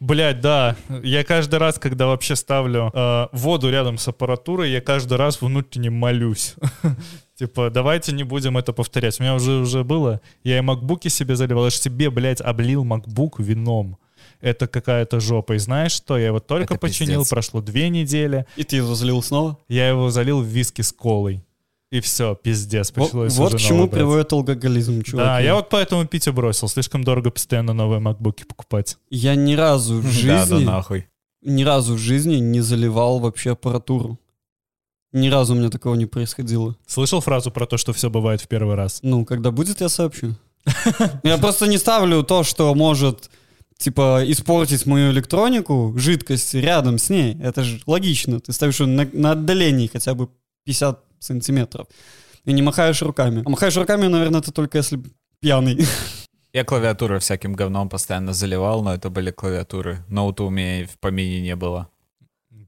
Блять, да. Я каждый раз, когда вообще ставлю э, воду рядом с аппаратурой, я каждый раз внутренне молюсь. Типа, давайте не будем это повторять. У меня уже уже было. Я и макбуки себе заливал. Я же себе, блядь, облил макбук вином. Это какая-то жопа. И знаешь что? Я его только Это починил, пиздец. прошло две недели. И ты его залил снова? Я его залил в виски с колой. И все, пиздец, Вот, пришлось вот уже к чему брать. приводит алкоголизм, чувак. Да, я вот поэтому пить и бросил. Слишком дорого постоянно новые макбуки покупать. Я ни разу в Да, да жизни, нахуй. ни разу в жизни не заливал вообще аппаратуру. Ни разу у меня такого не происходило. Слышал фразу про то, что все бывает в первый раз? Ну, когда будет, я сообщу. Я просто не ставлю то, что может, типа, испортить мою электронику, жидкость рядом с ней. Это же логично. Ты ставишь её на, на отдалении хотя бы 50 сантиметров. И не махаешь руками. А махаешь руками, наверное, это только если пьяный. Я клавиатуру всяким говном постоянно заливал, но это были клавиатуры. Ноута у меня и в помине не было.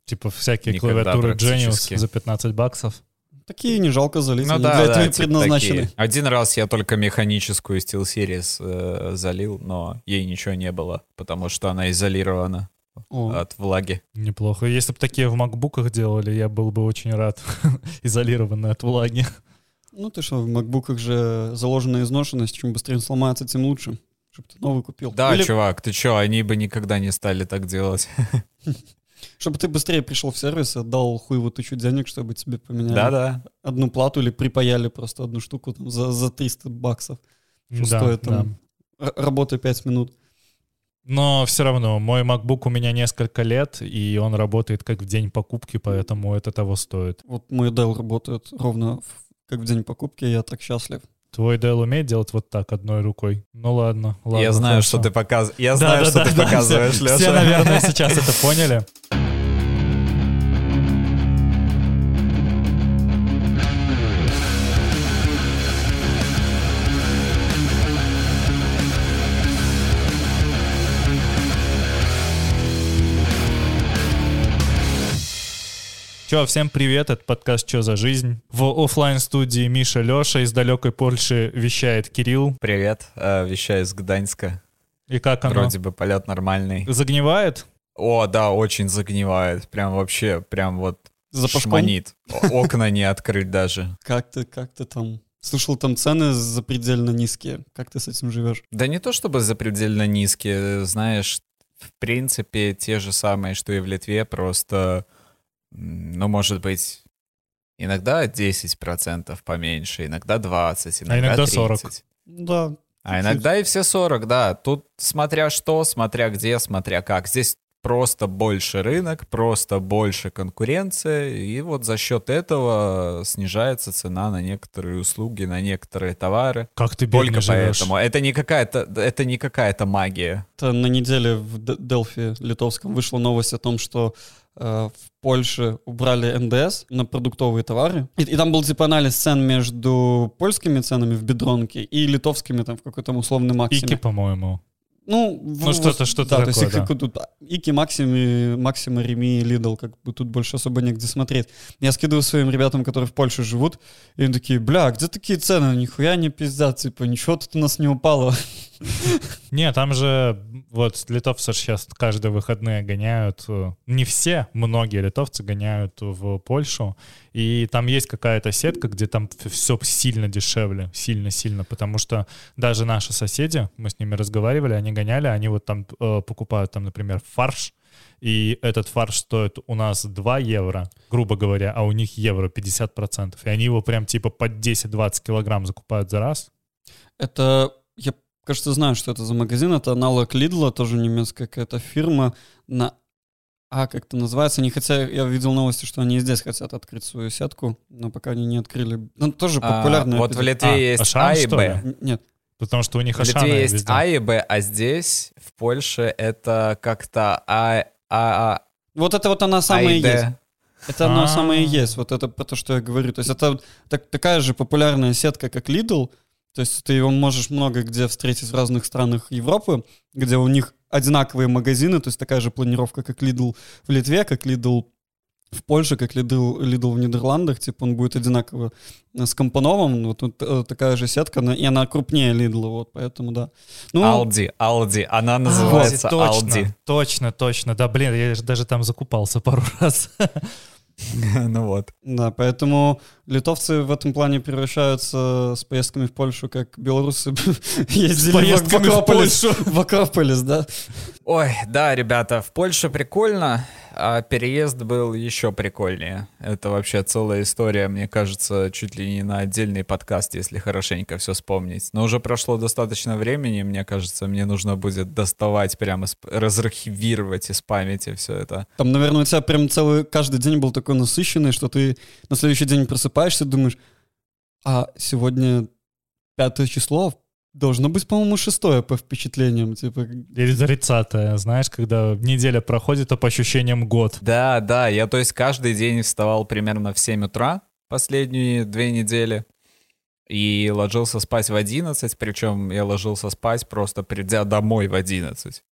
Типа всякие Никогда клавиатуры Genius за 15 баксов. Такие не жалко залить. Ну да, для да, этого типа предназначены. такие. Один раз я только механическую SteelSeries э, залил, но ей ничего не было, потому что она изолирована О, от влаги. Неплохо. Если бы такие в макбуках делали, я был бы очень рад. Изолированные от влаги. Ну ты что, в макбуках же заложена изношенность. Чем быстрее он сломается, тем лучше. Чтобы ты новый купил. Да, Или чувак, ты чё, они бы никогда не стали так делать. чтобы ты быстрее пришел в сервис отдал хуеву тысячу денег, чтобы тебе поменяли Да-да. одну плату или припаяли просто одну штуку там, за, за 300 баксов. Что Да, стоит да. там р- работа 5 минут. Но все равно, мой MacBook у меня несколько лет, и он работает как в день покупки, поэтому это того стоит. Вот мой Dell работает ровно как в день покупки, и я так счастлив. Твой Dell умеет делать вот так, одной рукой? Ну ладно, ладно. Я знаю, хорошо. что ты показываешь. Я Да, знаю, да, что да, ты да, показываешь, все, Леша. Все, наверное, сейчас это поняли. Че, всем привет, это подкаст «Че за жизнь». В оффлайн студии Миша Леша, из далекой Польши вещает Кирилл. Привет, э, вещаю из Гданьска. И как оно? Вроде бы полет нормальный. Загнивает? О, да, очень загнивает. Прям вообще, прям вот Запашком? шманит. О- Окна не открыть даже. Как ты, как ты там... Слышал, там цены запредельно низкие. Как ты с этим живешь? Да не то чтобы запредельно низкие, знаешь, в принципе, те же самые, что и в Литве, просто, ну, может быть, иногда 10% поменьше, иногда 20, иногда, А иногда 30. 40. Да, А Чуть-чуть. иногда и все 40, да. Тут смотря что, смотря где, смотря как. Здесь просто больше рынок, просто больше конкуренция, и вот за счет этого снижается цена на некоторые услуги, на некоторые товары. Как ты Только живешь? поэтому. Это не какая-то, это не какая-то магия. Это на неделе в Д- Делфи литовском вышла новость о том, что в Польше убрали НДС на продуктовые товары. И, и там был типа анализ цен между польскими ценами в бедронке и литовскими там в какой-то условный максиме. Ики, по-моему. Ну, Ну, в- что-то- что-то да, то есть такое, их тут Ики, Максими, Максима, Реми, Лидл, как бы тут больше особо негде смотреть. Я скидываю своим ребятам, которые в Польше живут, и они такие, бля, а где такие цены? Нихуя не пиздят, типа, ничего тут у нас не упало. Не, там же вот литовцы сейчас каждые выходные гоняют, э, не все, многие литовцы гоняют в Польшу, и там есть какая-то сетка, где там все сильно дешевле, сильно-сильно, потому что даже наши соседи, мы с ними разговаривали, они гоняли, они вот там э, покупают там, например, фарш, и этот фарш стоит у нас 2 евро, грубо говоря, а у них евро 50%, и они его прям типа под 10-20 килограмм закупают за раз. Это, я, кажется, знаю, что это за магазин. Это аналог Лидла, тоже немецкая какая-то фирма. На А, как это называется. Они хотя, я видел новости, что они и здесь хотят открыть свою сетку, но пока они не открыли. Ну, тоже А, популярная. вот в Литве А, есть Ашан, А и что Б. Нет, Потому что у них В Ашана Литве есть везде. А и Б, а здесь, в Польше, это как-то А, А, А, вот это вот она А самая и и есть. Это оно А. самое и есть. Вот это про то, что я говорю. То есть это так- такая же популярная сетка, как Lidl. То есть ты его можешь много где встретить в разных странах Европы, где у них одинаковые магазины, то есть такая же планировка, как Lidl в Литве, как Lidl в Польше, как Lidl, Lidl в Нидерландах, типа он будет одинаково скомпонован, вот тут э, такая же сетка, и она крупнее Lidl, вот, поэтому да. Ну, Aldi, Aldi, она называется а, точно, Aldi. Точно, точно, да, блин, я даже там закупался пару раз. Ну вот. Да, поэтому литовцы в этом плане превращаются с поездками в Польшу, как белорусы ездили в Акрополис. В Акрополис, да. Ой, да, ребята, в Польше прикольно, а переезд был еще прикольнее. Это вообще целая история, мне кажется, чуть ли не на отдельный подкаст, если хорошенько все вспомнить. Но уже прошло достаточно времени, мне кажется, мне нужно будет доставать прямо, разархивировать из памяти все это. Там, наверное, у тебя прям целый, каждый день был такой насыщенный, что ты на следующий день просыпаешься и думаешь, а сегодня пятое число, Должно быть, по-моему, шестое по впечатлениям, типа. Или тридцатое, знаешь, когда неделя проходит, а по ощущениям год. Да, да, я то есть каждый день вставал примерно в 7 утра последние две недели и ложился спать в 11, причем я ложился спать просто придя домой в 11.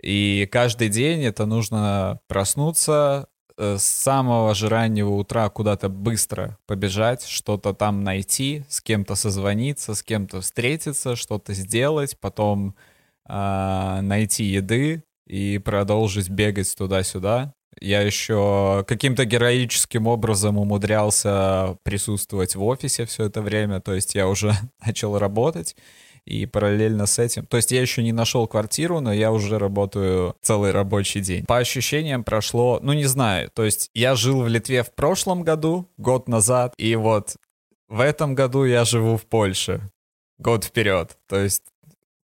И каждый день это нужно проснуться, с самого же раннего утра куда-то быстро побежать, что-то там найти, с кем-то созвониться, с кем-то встретиться, что-то сделать, потом э, найти еды и продолжить бегать туда-сюда. Я еще каким-то героическим образом умудрялся присутствовать в офисе все это время, то есть я уже начал работать и параллельно с этим... То есть я еще не нашел квартиру, но я уже работаю целый рабочий день. По ощущениям прошло, ну не знаю, то есть я жил в Литве в прошлом году, год назад, и вот в этом году я живу в Польше год вперед. То есть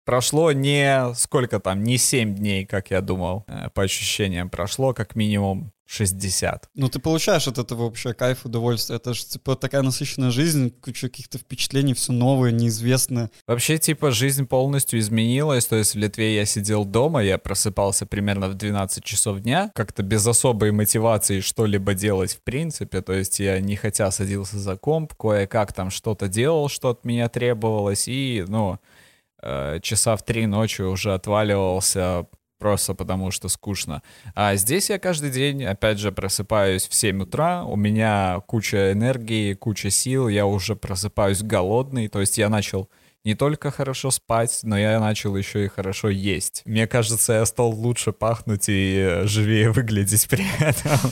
прошло не сколько там, не 7 дней, как я думал, э, по ощущениям. Прошло как минимум 60. Ну, ты получаешь от этого вообще кайф, удовольствие. Это же, типа, такая насыщенная жизнь, куча каких-то впечатлений, все новое, неизвестное. Вообще, типа, жизнь полностью изменилась. То есть в Литве я сидел дома, я просыпался примерно в 12 часов дня, как-то без особой мотивации что-либо делать в принципе. То есть я не хотя садился за комп, кое-как там что-то делал, что от меня требовалось, и, ну, э, часа в три ночи уже отваливался просто потому что скучно. А здесь я каждый день, опять же, просыпаюсь в 7 утра, у меня куча энергии, куча сил, я уже просыпаюсь голодный, то есть я начал не только хорошо спать, но я начал еще и хорошо есть. Мне кажется, я стал лучше пахнуть и живее выглядеть при этом.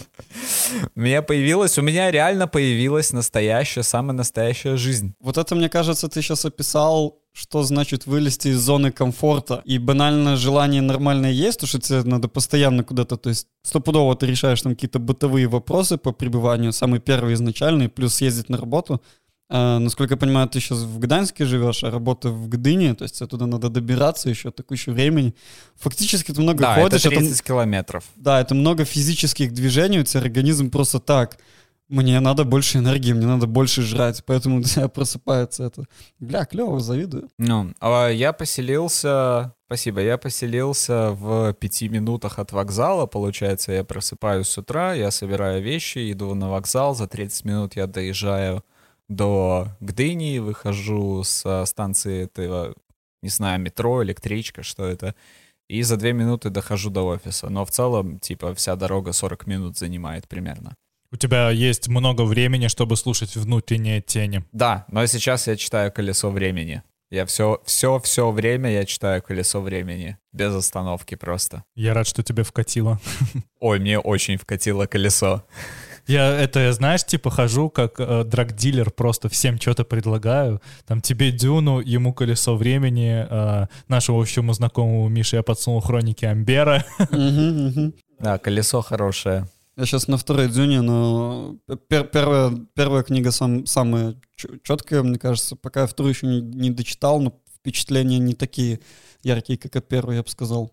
У меня появилась, у меня реально появилась настоящая, самая настоящая жизнь. Вот это, мне кажется, ты сейчас описал что значит вылезти из зоны комфорта. И банальное желание нормальное есть, то что тебе надо постоянно куда-то, то есть стопудово ты решаешь там какие-то бытовые вопросы по пребыванию, самый первый изначальный, плюс съездить на работу. А, насколько я понимаю, ты сейчас в Гданьске живешь, а работа в Гдыне, то есть оттуда надо добираться еще такое еще времени. Фактически ты много да, ходишь. это 30 это, километров. Да, это много физических движений, у тебя организм просто так мне надо больше энергии, мне надо больше жрать, поэтому у тебя просыпается это. Бля, клево, завидую. Ну, а я поселился, спасибо, я поселился в пяти минутах от вокзала, получается, я просыпаюсь с утра, я собираю вещи, иду на вокзал, за 30 минут я доезжаю до Гдыни, выхожу с станции этого, не знаю, метро, электричка, что это, и за две минуты дохожу до офиса. Но в целом, типа, вся дорога 40 минут занимает примерно. У тебя есть много времени, чтобы слушать внутренние тени. Да, но сейчас я читаю «Колесо времени». Я все, все, все время я читаю «Колесо времени». Без остановки просто. Я рад, что тебе вкатило. Ой, мне очень вкатило колесо. Я это, знаешь, типа хожу как э, драг-дилер, просто всем что-то предлагаю. Там тебе Дюну, ему колесо времени, э, нашему общему знакомому Мише я подсунул хроники Амбера. Да, колесо хорошее. Я сейчас на второй дзюне, но пер первая, первая книга сам, самая четкая, мне кажется. Пока я вторую еще не, не дочитал, но впечатления не такие яркие, как от первой, я бы сказал.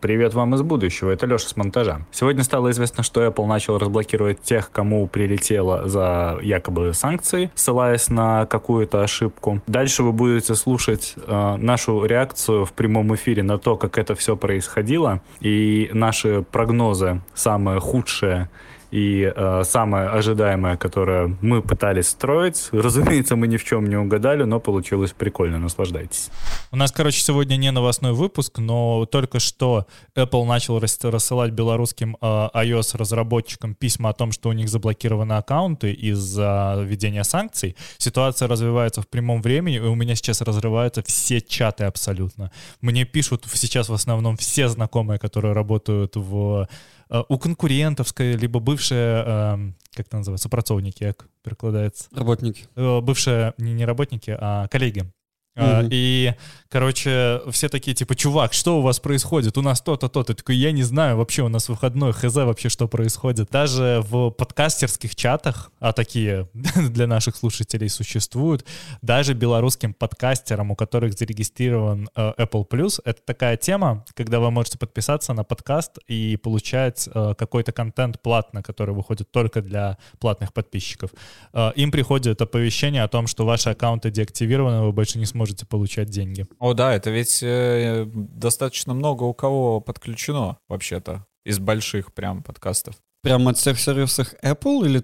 Привет вам из будущего, это Леша с монтажа. Сегодня стало известно, что Apple начал разблокировать тех, кому прилетело за якобы санкции, ссылаясь на какую-то ошибку. Дальше вы будете слушать э, нашу реакцию в прямом эфире на то, как это все происходило, и наши прогнозы, самое худшее И э, самое ожидаемое, которое мы пытались строить, разумеется, мы ни в чем не угадали, но получилось прикольно. Наслаждайтесь. У нас, короче, сегодня не новостной выпуск, но только что Apple начал рассылать белорусским э, iOS-разработчикам письма о том, что у них заблокированы аккаунты из-за введения санкций. Ситуация развивается в прямом времени, и у меня сейчас разрываются все чаты абсолютно. Мне пишут сейчас в основном все знакомые, которые работают в Э, у конкурентовской, либо бывшие, эм, как это называется, супрацовники, как перекладается, Работники. Э, бывшие, не, не работники, а коллеги. Mm-hmm. И, короче, все такие, типа, чувак, что у вас происходит? У нас то-то, то-то. Такой, я не знаю, вообще у нас выходной, хз вообще, что происходит. Даже в подкастерских чатах, а такие для наших слушателей существуют, даже белорусским подкастерам, у которых зарегистрирован э, Apple Plus, это такая тема, когда вы можете подписаться на подкаст и получать э, какой-то контент платно, который выходит только для платных подписчиков. Э, им приходит оповещение о том, что ваши аккаунты деактивированы, вы больше не сможете можете получать деньги. О, да, это ведь э, достаточно много у кого подключено вообще-то из больших прям подкастов. Прямо от всех сервисов Apple или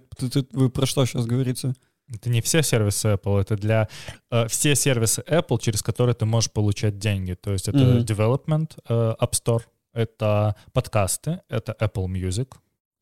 вы про что сейчас говорите? Это не все сервисы Apple, это для э, все сервисы Apple, через которые ты можешь получать деньги. То есть это mm-hmm. Development, э, App Store, это подкасты, это Apple Music,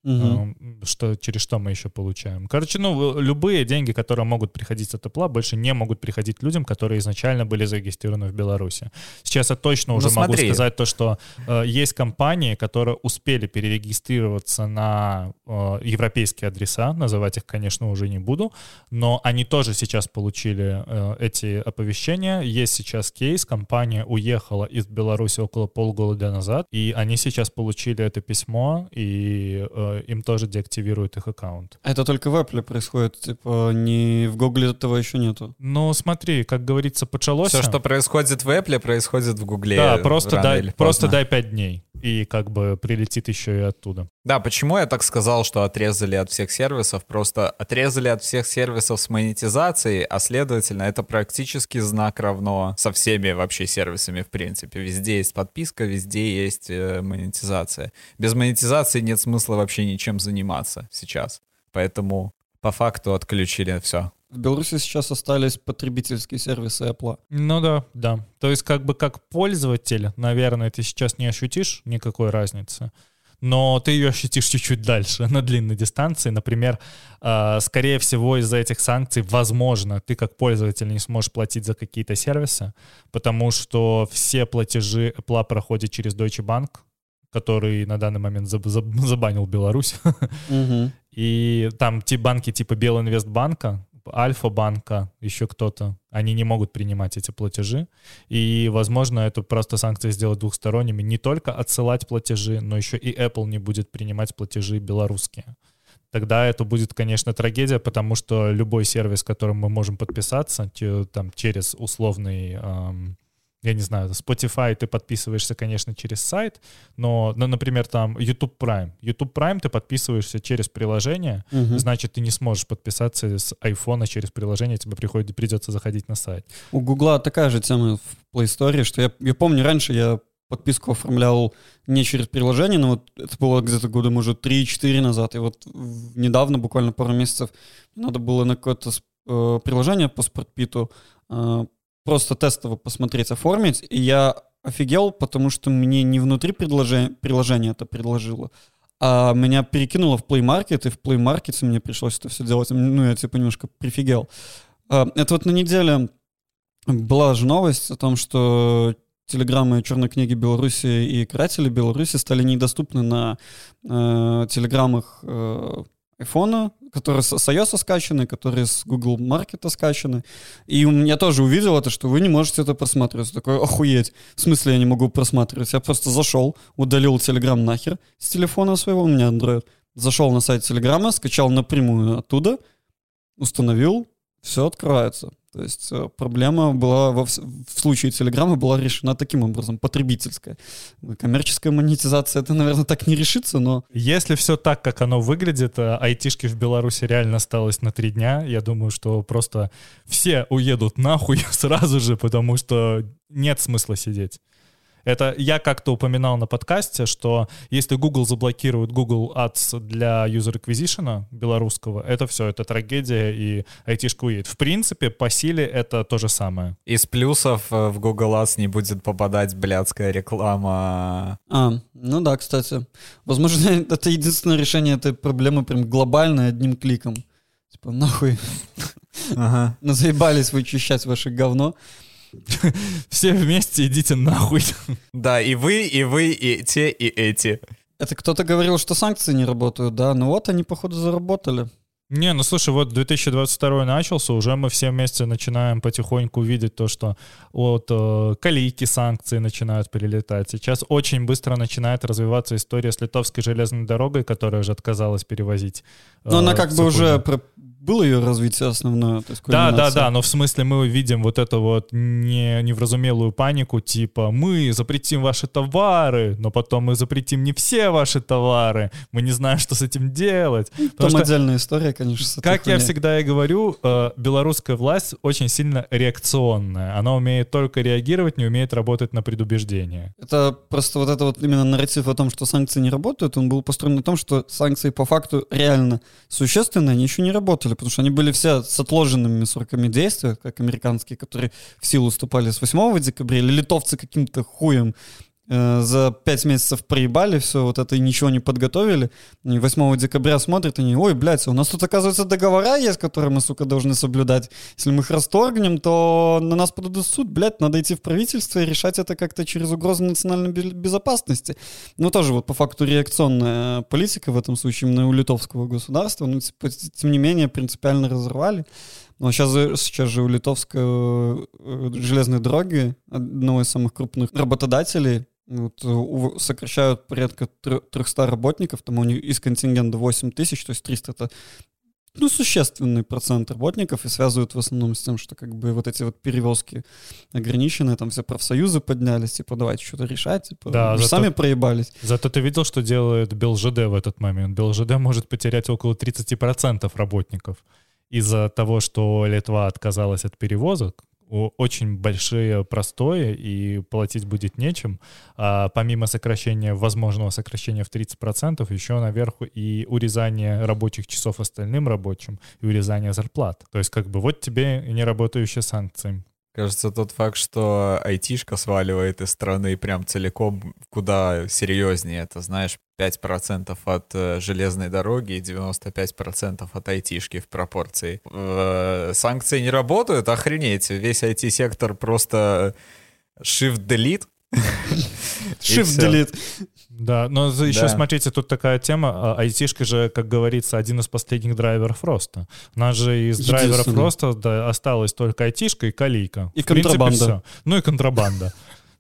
Угу. Что, через что мы еще получаем. Короче, ну, любые деньги, которые могут приходить от Apple, больше не могут приходить людям, которые изначально были зарегистрированы в Беларуси. Сейчас я точно уже ну, могу сказать то, что э, есть компании, которые успели перерегистрироваться на э, европейские адреса, называть их, конечно, уже не буду, но они тоже сейчас получили э, эти оповещения. Есть сейчас кейс, компания уехала из Беларуси около полгода назад, и они сейчас получили это письмо, и э, им тоже деактивируют их аккаунт. Это только в Apple происходит, типа не в Google этого еще нету. Ну смотри, как говорится, почалось. Все, что происходит в Apple, происходит в Google. Да, просто дай, просто дай 5 дней и как бы прилетит еще и оттуда. Да, почему я так сказал, что отрезали от всех сервисов? Просто отрезали от всех сервисов с монетизацией, а следовательно, это практически знак равно со всеми вообще сервисами в принципе. Везде есть подписка, везде есть э, монетизация. Без монетизации нет смысла вообще ничем заниматься сейчас. Поэтому по факту отключили все. В Беларуси сейчас остались потребительские сервисы Apple. Ну да, да. То есть как бы как пользователь, наверное, ты сейчас не ощутишь никакой разницы но ты ее ощутишь чуть-чуть дальше, на длинной дистанции. Например, э, скорее всего, из-за этих санкций, возможно, ты как пользователь не сможешь платить за какие-то сервисы, потому что все платежи Apple проходят через Deutsche Bank, который на данный момент заб заб забанил Беларусь. И там те банки типа Белинвестбанка, Альфа-банка, еще кто-то, они не могут принимать эти платежи. И, возможно, это просто санкции сделать двухсторонними. Не только отсылать платежи, но еще и Apple не будет принимать платежи белорусские. Тогда это будет, конечно, трагедия, потому что любой сервис, которым мы можем подписаться, там, через условный эм, я не знаю, Spotify ты подписываешься, конечно, через сайт, но, ну, например, там YouTube Prime. YouTube Prime ты подписываешься через приложение, угу. значит, ты не сможешь подписаться с iPhone через приложение, тебе приходит, придется заходить на сайт. У Гугла такая же тема в Play Store, что я, я помню, раньше я подписку оформлял не через приложение, но вот это было где-то года, может, 3-4 назад, и вот недавно, буквально пару месяцев, надо было на какое-то э, приложение по спортпиту э, просто тестово посмотреть, оформить, и я офигел, потому что мне не внутри приложения, приложения это предложило, а меня перекинуло в Play Market, и в Play Market мне пришлось это все делать. Ну, я типа немножко прифигел. А, это вот на неделе была же новость о том, что телеграммы черной книги Беларуси и каратели Беларуси стали недоступны на э, телеграммах э, iPhone, которые с iOS скачаны, которые с Google Market скачаны. И я тоже увидел это, что вы не можете это просматривать. Такой, охуеть, в смысле я не могу просматривать? Я просто зашел, удалил Telegram нахер с телефона своего, у меня Android, зашел на сайт Telegram, скачал напрямую оттуда, установил, все открывается. То есть э, проблема была во, в случае Телеграма была решена таким образом, потребительская. Коммерческая монетизация, это, наверное, так не решится, но... Если все так, как оно выглядит, э, айтишки в Беларуси реально осталось на три дня, я думаю, что просто все уедут нахуй сразу же, потому что нет смысла сидеть. Это я как-то упоминал на подкасте, что если Google заблокирует Google Ads для user acquisition белорусского, это все, это трагедия, и айтишка уедет. В принципе, по силе это то же самое. Из плюсов э, в Google Ads не будет попадать блядская реклама. А, ну да, кстати. Возможно, это единственное решение этой проблемы прям глобальное одним кликом. Типа, нахуй. Ага. Ну, заебались вычищать ваше говно. Все вместе идите нахуй. Да, и вы, и вы, и те, и эти. Это кто-то говорил, что санкции не работают, да? Ну вот они, походу, заработали. Не, ну слушай, вот 2022 начался, уже мы все вместе начинаем потихоньку видеть то, что от э, калийки санкции начинают перелетать. Сейчас очень быстро начинает развиваться история с литовской железной дорогой, которая уже отказалась перевозить. э, Но она как бы уже было ее развитие основное. То есть Да, да, да, но в смысле мы видим вот эту вот не, невразумелую панику, типа мы запретим ваши товары, но потом мы запретим не все ваши товары, мы не знаем, что с этим делать. Там Потому что отдельная история, конечно, Как я всегда и говорю, э, белорусская власть очень сильно реакционная. Она умеет только реагировать, не умеет работать на предубеждение. Это просто вот это вот именно нарратив о том, что санкции не работают, он был построен на том, что санкции по факту реально существенные, они еще не работали, потому что они были все с отложенными сроками действия, как американские, которые в силу вступали с 8 декабря, или литовцы каким-то хуем за 5 месяцев проебали все вот это и ничего не подготовили. И 8 декабря смотрят они, ой, блядь, у нас тут, оказывается, договора есть, которые мы, сука, должны соблюдать. Если мы их расторгнем, то на нас подадут суд, блядь, надо идти в правительство и решать это как-то через угрозу национальной бе- безопасности. Ну, тоже вот по факту реакционная политика в этом случае именно у литовского государства, но типа, тем не менее принципиально разорвали. Но сейчас, же- сейчас же у литовской э, железной дороги, одного из самых крупных работодателей, вот, э, сокращают порядка трё- 300 работников, там у них из контингента 8 тысяч, то есть 300 это ну, существенный процент работников и связывают в основном с тем, что как бы вот эти вот перевозки ограничены, там все профсоюзы поднялись, типа, давайте что-то решать, типа, Да, зато- сами проебались. Зато ты видел, что делает БелЖД в этот момент? БелЖД может потерять около 30% работников из-за того, что Литва отказалась от перевозок. Очень большие простои, и платить будет нечем. А помимо сокращения, возможного сокращения в 30%, еще наверху и урезание рабочих часов остальным рабочим, и урезание зарплат. То есть как бы вот тебе неработающие санкции. Кажется, тот факт, что айтишка сваливает из страны прям целиком куда серьезнее. Это, знаешь, 5% от э, железной дороги и 95% от айтишки в пропорции. Э, санкции не работают? Охренеть. Весь IT-сектор просто shift-delete. И Shift всё. delete. Да, но еще Да. смотрите, тут такая тема. а, Айтишка же, как говорится, один из последних драйверов роста. У нас же из драйверов роста да, осталась только айтишка и калийка. И В принципе, контрабанда. всё. Ну и контрабанда.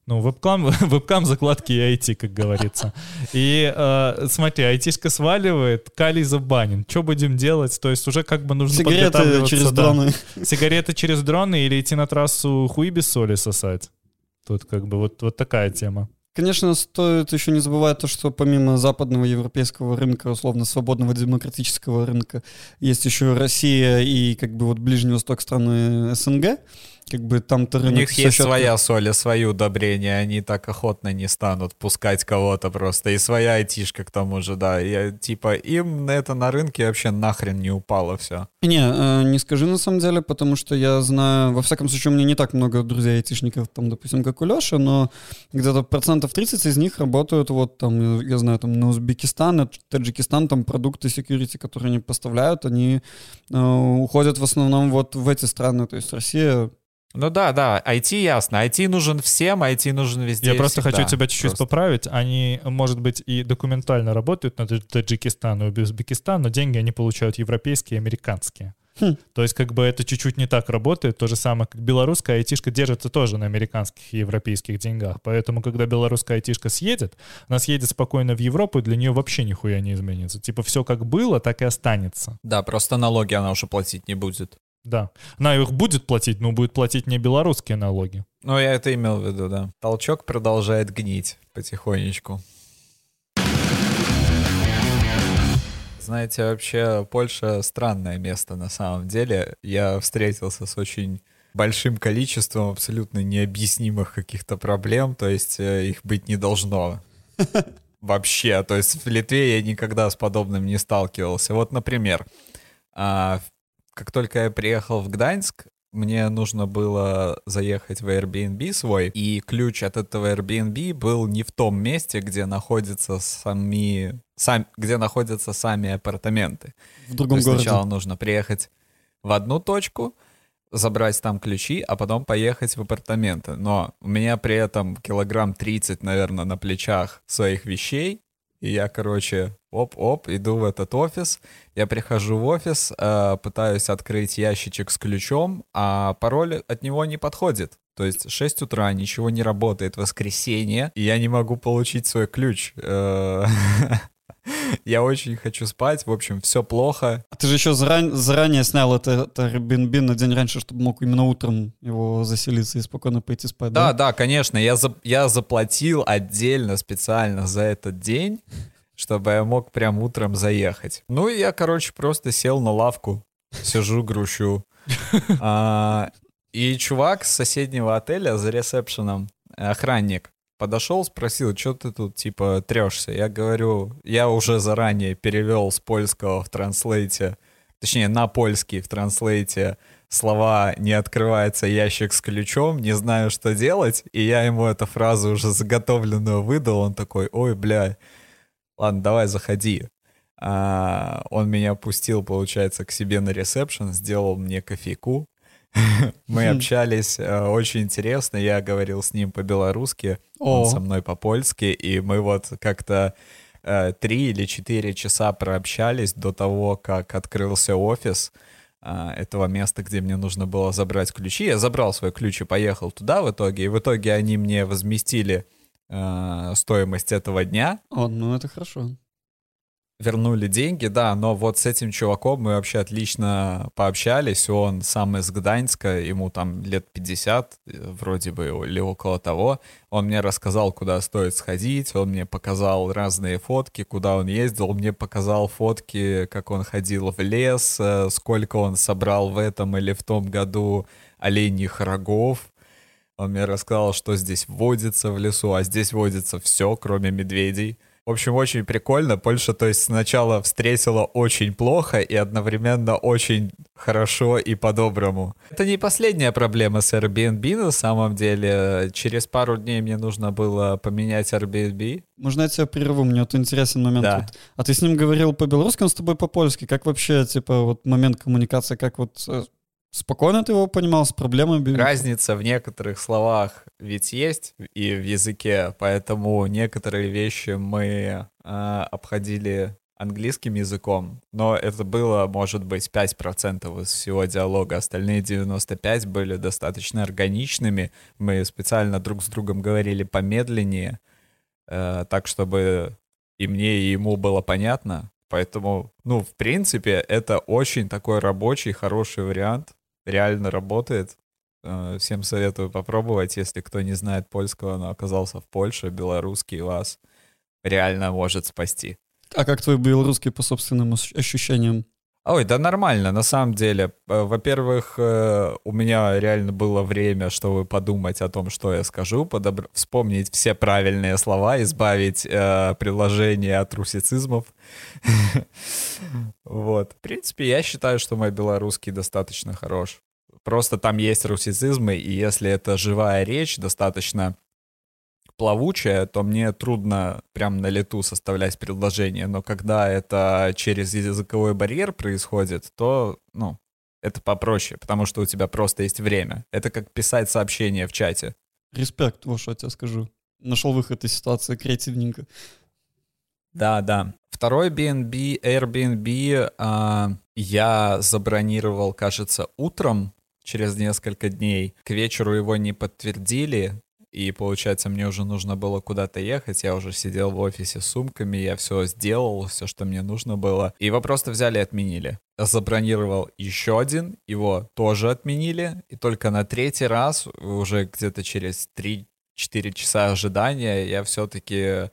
Ну, вебкам, вебкам, закладки и IT, как говорится. И э, смотри, айтишка сваливает, калий забанен. Что будем делать? То есть уже как бы нужно Сигареты через да. дроны. Сигареты через дроны или идти на трассу хуй без соли сосать? Тут как бы вот, вот такая тема. Конечно, стоит еще не забывать то, что помимо западного европейского рынка, условно свободного демократического рынка, есть еще Россия и как бы вот Ближний Восток страны СНГ. Как бы там-то У них есть счет- своя соль и свои удобрения, они так охотно не станут пускать кого-то просто. И своя айтишка к тому же, да. Я, типа, им на это на рынке вообще нахрен не упало все. Не, э, не скажи на самом деле, потому что я знаю, во всяком случае, у меня не так много друзей айтишников, там, допустим, как у Леши, но где-то процентов 30 из них работают вот там, я знаю, там на Узбекистан, на Таджикистан, там продукты security, которые они поставляют, они э, уходят в основном вот в эти страны, то есть Россия, Ну да, да, IT ясно. IT нужен всем, IT нужен везде. Я просто всегда. хочу тебя чуть-чуть Просто. поправить. Они, может быть, и документально работают на Тадж- Таджикистан и Узбекистан, но деньги они получают европейские и американские. Хм. То есть как бы это чуть-чуть не так работает. То же самое, как белорусская айтишка держится тоже на американских и европейских деньгах. Поэтому, когда белорусская айтишка съедет, она съедет спокойно в Европу, и для нее вообще нихуя не изменится. Типа все как было, так и останется. Да, просто налоги она уже платить не будет. Да. Она их будет платить, но будет платить не белорусские налоги. Ну, я это имел в виду, да. Толчок продолжает гнить потихонечку. Знаете, вообще Польша странное место на самом деле. Я встретился с очень большим количеством абсолютно необъяснимых каких-то проблем, то есть э, их быть не должно. Вообще, то есть в Литве я никогда с подобным не сталкивался. Вот, например, а, как только я приехал в Гданьск, мне нужно было заехать в Airbnb свой, и ключ от этого Airbnb был не в том месте, где находятся сами, сам, где находятся сами апартаменты. В другом То городе. Сначала нужно приехать в одну точку, забрать там ключи, а потом поехать в апартаменты. Но у меня при этом килограмм 30, наверное, на плечах своих вещей. И я, короче, оп-оп, иду в этот офис. Я прихожу в офис, э, пытаюсь открыть ящичек с ключом, а пароль от него не подходит. То есть 6 утра, ничего не работает, воскресенье, и я не могу получить свой ключ. Э, Я очень хочу спать, в общем, все плохо. А ты же еще заран- заранее снял это, это Airbnb на день раньше, чтобы мог именно утром его заселиться и спокойно пойти спать, Да, да? да, конечно, я, за- я заплатил отдельно специально за этот день, чтобы я мог прям утром заехать. Ну и я, короче, просто сел на лавку, сижу, грущу. А, И чувак с соседнего отеля за ресепшеном, охранник, подошел, спросил, что ты тут, типа, трешься? Я говорю, я уже заранее перевел с польского в транслейте, точнее, на польский в транслейте слова «не открывается ящик с ключом», не знаю, что делать, и я ему эту фразу уже заготовленную выдал, он такой «Ой, бля, ладно, давай заходи». А, он меня пустил, получается, к себе на ресепшн, сделал мне кофейку. Мы общались э, очень интересно, я говорил с ним по-белорусски, он со мной по-польски, и мы вот как-то э, три или четыре часа прообщались до того, как открылся офис а, этого места, где мне нужно было забрать ключи. Я забрал свой ключ и поехал туда в итоге, и в итоге они мне возместили э, стоимость этого дня, О, ну это хорошо. Вернули деньги, да, но вот с этим чуваком мы вообще отлично пообщались, он сам из Гданьска, ему там лет 50, э, вроде бы, или около того, он мне рассказал, куда стоит сходить, он мне показал разные фотки, куда он ездил, он мне показал фотки, как он ходил в лес, э, сколько он собрал в этом или в том году оленьих рогов, он мне рассказал, что здесь водится в лесу, а здесь водится все, кроме медведей. В общем, очень прикольно. Польша, то есть, сначала встретила очень плохо и одновременно очень хорошо и по-доброму. Это не последняя проблема с Airbnb на самом деле. Через пару дней мне нужно было поменять Airbnb. Можно я тебя прерву? Мне вот интересен момент. Да. Вот. А ты с ним говорил по-белорусски, он с тобой по-польски. Как вообще, типа, вот момент коммуникации, как вот э, спокойно ты его понимал, с проблемами? Разница в некоторых словах ведь есть и в языке, поэтому некоторые вещи мы э, обходили английским языком, но это было, может быть, 5% из всего диалога. Остальные 95% были достаточно органичными. Мы специально друг с другом говорили помедленнее, э, так, чтобы и мне, и ему было понятно. Поэтому, ну, в принципе, это очень такой рабочий, хороший вариант. Реально работает. Э, Всем советую попробовать, если кто не знает польского, но оказался в Польше, белорусский вас реально может спасти. А как твой белорусский по собственным ощ- ощущениям? Ой, да нормально, на самом деле. Э, Во-первых, э, у меня реально было время, чтобы подумать о том, что я скажу, подобр- вспомнить все правильные слова, избавить э, приложение от русицизмов. Вот. В принципе, я считаю, что мой белорусский достаточно хорош. Просто там есть русицизмы, и если это живая речь, достаточно плавучая, то мне трудно прям на лету составлять предложение. Но когда это через языковой барьер происходит, то, ну, это попроще, потому что у тебя просто есть время. Это как писать сообщение в чате. Респект, вот что я тебе скажу. Нашел выход из ситуации креативненько. Да, да. Второй BNB, Airbnb а, я забронировал, кажется, утром через несколько дней. К вечеру его не подтвердили, и, получается, мне уже нужно было куда-то ехать. Я уже сидел в офисе с сумками, я все сделал, все, что мне нужно было. И его просто взяли и отменили. Забронировал еще один, его тоже отменили. И только на третий раз, уже где-то через 3-4 часа ожидания, я все-таки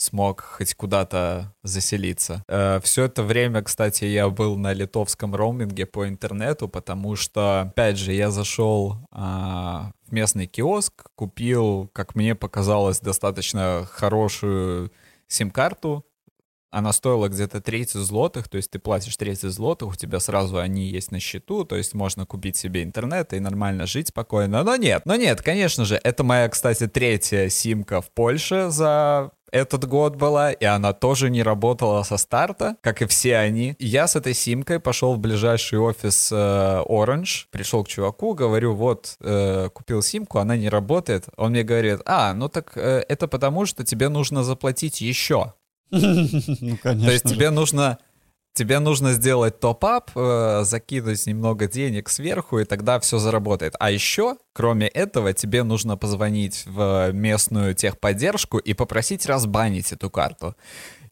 смог хоть куда-то заселиться. Все это время, кстати, я был на литовском роуминге по интернету, потому что, опять же, я зашел а, в местный киоск, купил, как мне показалось, достаточно хорошую сим-карту, она стоила где-то 30 злотых, то есть ты платишь 30 злотых, у тебя сразу они есть на счету, то есть можно купить себе интернет и нормально жить спокойно. Но нет, но нет, конечно же, это моя, кстати, третья симка в Польше за этот год была, и она тоже не работала со старта, как и все они. Я с этой симкой пошел в ближайший офис э, Orange, пришел к чуваку, говорю, вот, э, купил симку, она не работает. Он мне говорит, а, ну так э, это потому, что тебе нужно заплатить еще. Ну, конечно. То есть тебе нужно тебе нужно сделать топ-ап, э, закинуть немного денег сверху, и тогда все заработает. А еще, кроме этого, тебе нужно позвонить в местную техподдержку и попросить разбанить эту карту.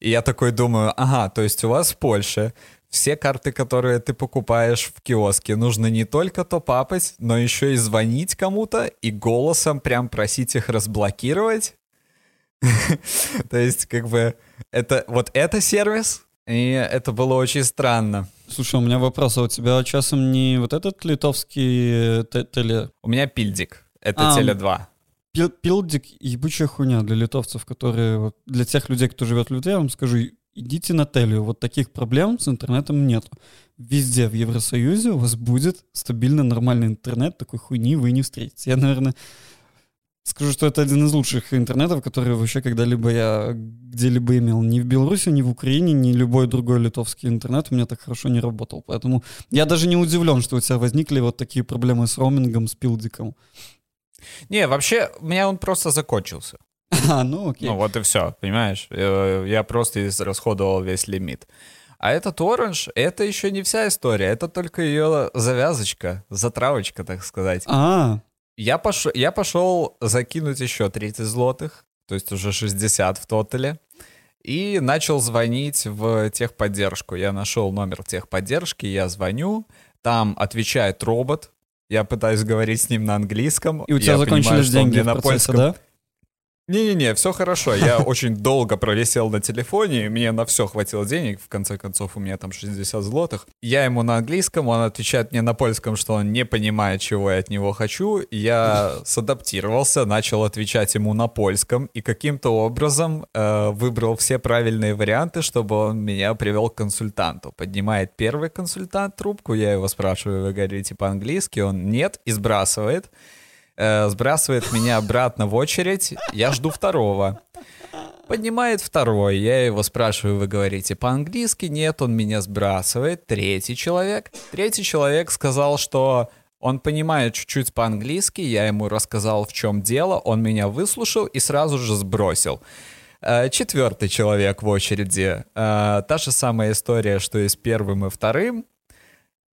И я такой думаю, ага, то есть у вас в Польше все карты, которые ты покупаешь в киоске, нужно не только топапать, но еще и звонить кому-то и голосом прям просить их разблокировать. То есть, как бы, это вот это сервис, и это было очень странно. Слушай, у меня вопрос, а у тебя часом не вот этот литовский э, теле... У меня пильдик, это А, теле 2. Пил- Пилдик — ебучая хуйня для литовцев, которые... вот Для тех людей, кто живет в Литве, я вам скажу, идите на Телию, вот таких проблем с интернетом нет. Везде в Евросоюзе у вас будет стабильно нормальный интернет, такой хуйни вы не встретите. Я, наверное, скажу, что это один из лучших интернетов, которые вообще когда-либо я где-либо имел. Ни в Беларуси, ни в Украине, ни любой другой литовский интернет у меня так хорошо не работал. Поэтому я даже не удивлен, что у тебя возникли вот такие проблемы с роумингом, с пилдиком. Не, вообще, у меня он просто закончился. А, ну окей. Ну вот и все, понимаешь? Э, Я просто израсходовал весь лимит. А этот оранж, это еще не вся история, это только ее завязочка, затравочка, так сказать. А, Я пошел, я пошел закинуть еще 30 злотых, то есть уже 60 в тотале, и начал звонить в техподдержку. Я нашел номер техподдержки, я звоню, там отвечает робот, я пытаюсь говорить с ним на английском. и у тебя понимаю, закончились он деньги на процессе, польском да? Не-не-не, все хорошо. Я очень долго провисел на телефоне, мне на все хватило денег. В конце концов, у меня там 60 злотых. Я ему на английском, он отвечает мне на польском, что он не понимает, чего я от него хочу. Я садаптировался, начал отвечать ему на польском, и каким-то образом э, выбрал все правильные варианты, чтобы он меня привел к консультанту. Поднимает первый консультант трубку, я его спрашиваю, вы говорите по-английски? Он нет, и сбрасывает э, сбрасывает меня обратно в очередь, я жду второго. Поднимает второй, я его спрашиваю, вы говорите по-английски? Нет, он меня сбрасывает. Третий человек. Третий человек сказал, что он понимает чуть-чуть по-английски, я ему рассказал, в чем дело, он меня выслушал и сразу же сбросил. Э, Четвертый человек в очереди. Э, Та же самая история, что и с первым и вторым.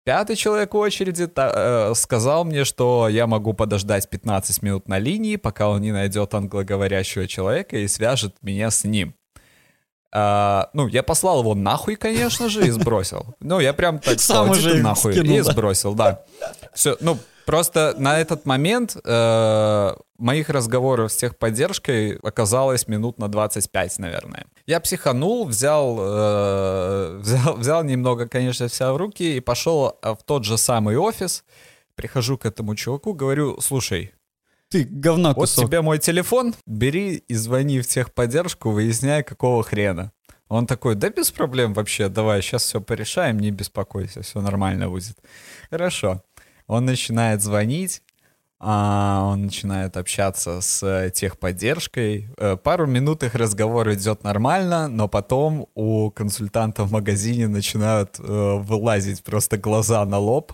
Пятый человек в очереди та- э, сказал мне, что я могу подождать 15 минут на линии, пока он не найдет англоговорящего человека и свяжет меня с ним. А, ну, я послал его нахуй, конечно же, и сбросил. Ну, я прям так Сам сказал, уже «Иди ты их нахуй, скинул, и сбросил, да. Все, ну, просто на этот момент э, моих разговоров с техподдержкой оказалось минут на 25, наверное. Я психанул, взял, э, взял, взял немного, конечно, себя в руки и пошел э, в тот же самый офис. Прихожу к этому чуваку, говорю, слушай, Ты говна вот кусок. тебе мой телефон, бери и звони в техподдержку, выясняй, какого хрена. Он такой, да без проблем вообще, давай, сейчас все порешаем, не беспокойся, все нормально будет. Хорошо. Он начинает звонить, а, он начинает общаться с э, техподдержкой. Э, Пару минут их разговор идет нормально, но потом у консультанта в магазине начинают э, вылазить просто глаза на лоб.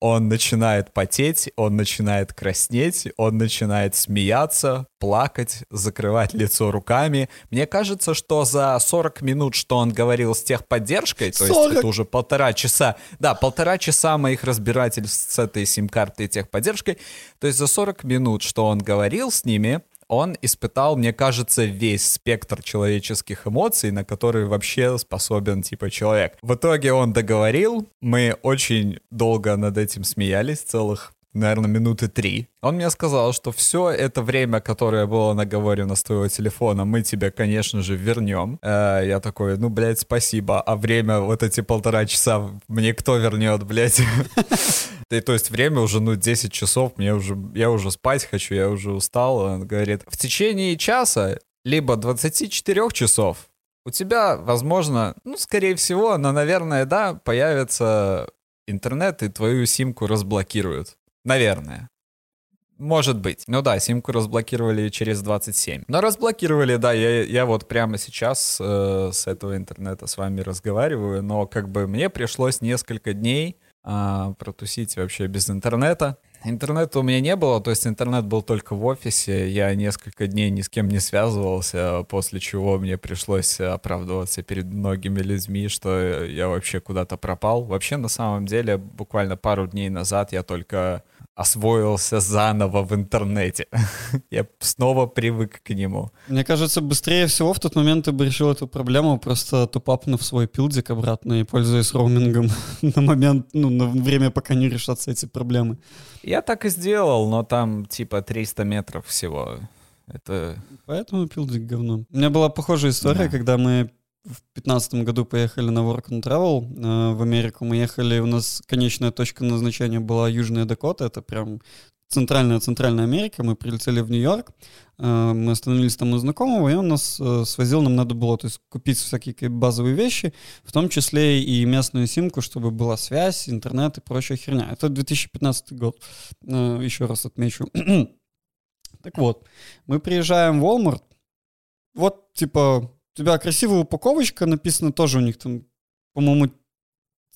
Он начинает потеть, он начинает краснеть, он начинает смеяться, плакать, закрывать лицо руками. Мне кажется, что за 40 минут, что он говорил с техподдержкой, то есть 40? это уже полтора часа, да, полтора часа моих разбирательств с этой сим-картой и техподдержкой, то есть за 40 минут, что он говорил с ними, он испытал, мне кажется, весь спектр человеческих эмоций, на которые вообще способен, типа, человек. В итоге он договорил, мы очень долго над этим смеялись, целых наверное, минуты три. Он мне сказал, что все это время, которое было наговорено с твоего телефона, мы тебе, конечно же, вернем. Э, я такой, ну, блядь, спасибо. А время, вот эти полтора часа, мне кто вернет, блядь? И, то есть время уже, ну, 10 часов, мне уже, я уже спать хочу, я уже устал. Он говорит, в течение часа, либо 24 часов, у тебя, возможно, ну, скорее всего, но, наверное, да, появится интернет и твою симку разблокируют. Наверное. Может быть. Ну да, симку разблокировали через 27. Но разблокировали, да, я, я вот прямо сейчас э, с этого интернета с вами разговариваю, но как бы мне пришлось несколько дней э, протусить вообще без интернета. Интернета у меня не было, то есть интернет был только в офисе. Я несколько дней ни с кем не связывался, после чего мне пришлось оправдываться перед многими людьми, что я вообще куда-то пропал. Вообще, на самом деле, буквально пару дней назад я только освоился заново в интернете. Я снова привык к нему. Мне кажется, быстрее всего в тот момент ты бы решил эту проблему, просто тупапнув свой пилдик обратно и пользуясь роумингом на момент, ну, на время, пока не решатся эти проблемы. Я так и сделал, но там типа 300 метров всего. Это... Поэтому пилдик говно. У меня была похожая история, да. когда мы в пятнадцатом году поехали на Work and Travel э, в Америку. Мы ехали, у нас конечная точка назначения была Южная Дакота, это прям центральная Центральная Америка. Мы прилетели в Нью-Йорк, э, мы остановились там у знакомого, и он нас э, свозил, нам надо было то есть, купить всякие базовые вещи, в том числе и местную симку, чтобы была связь, интернет и прочая херня. Это 2015 год, э, еще раз отмечу. так вот, мы приезжаем в Walmart, вот, типа, у тебя красивая упаковочка, написано тоже у них там, по-моему,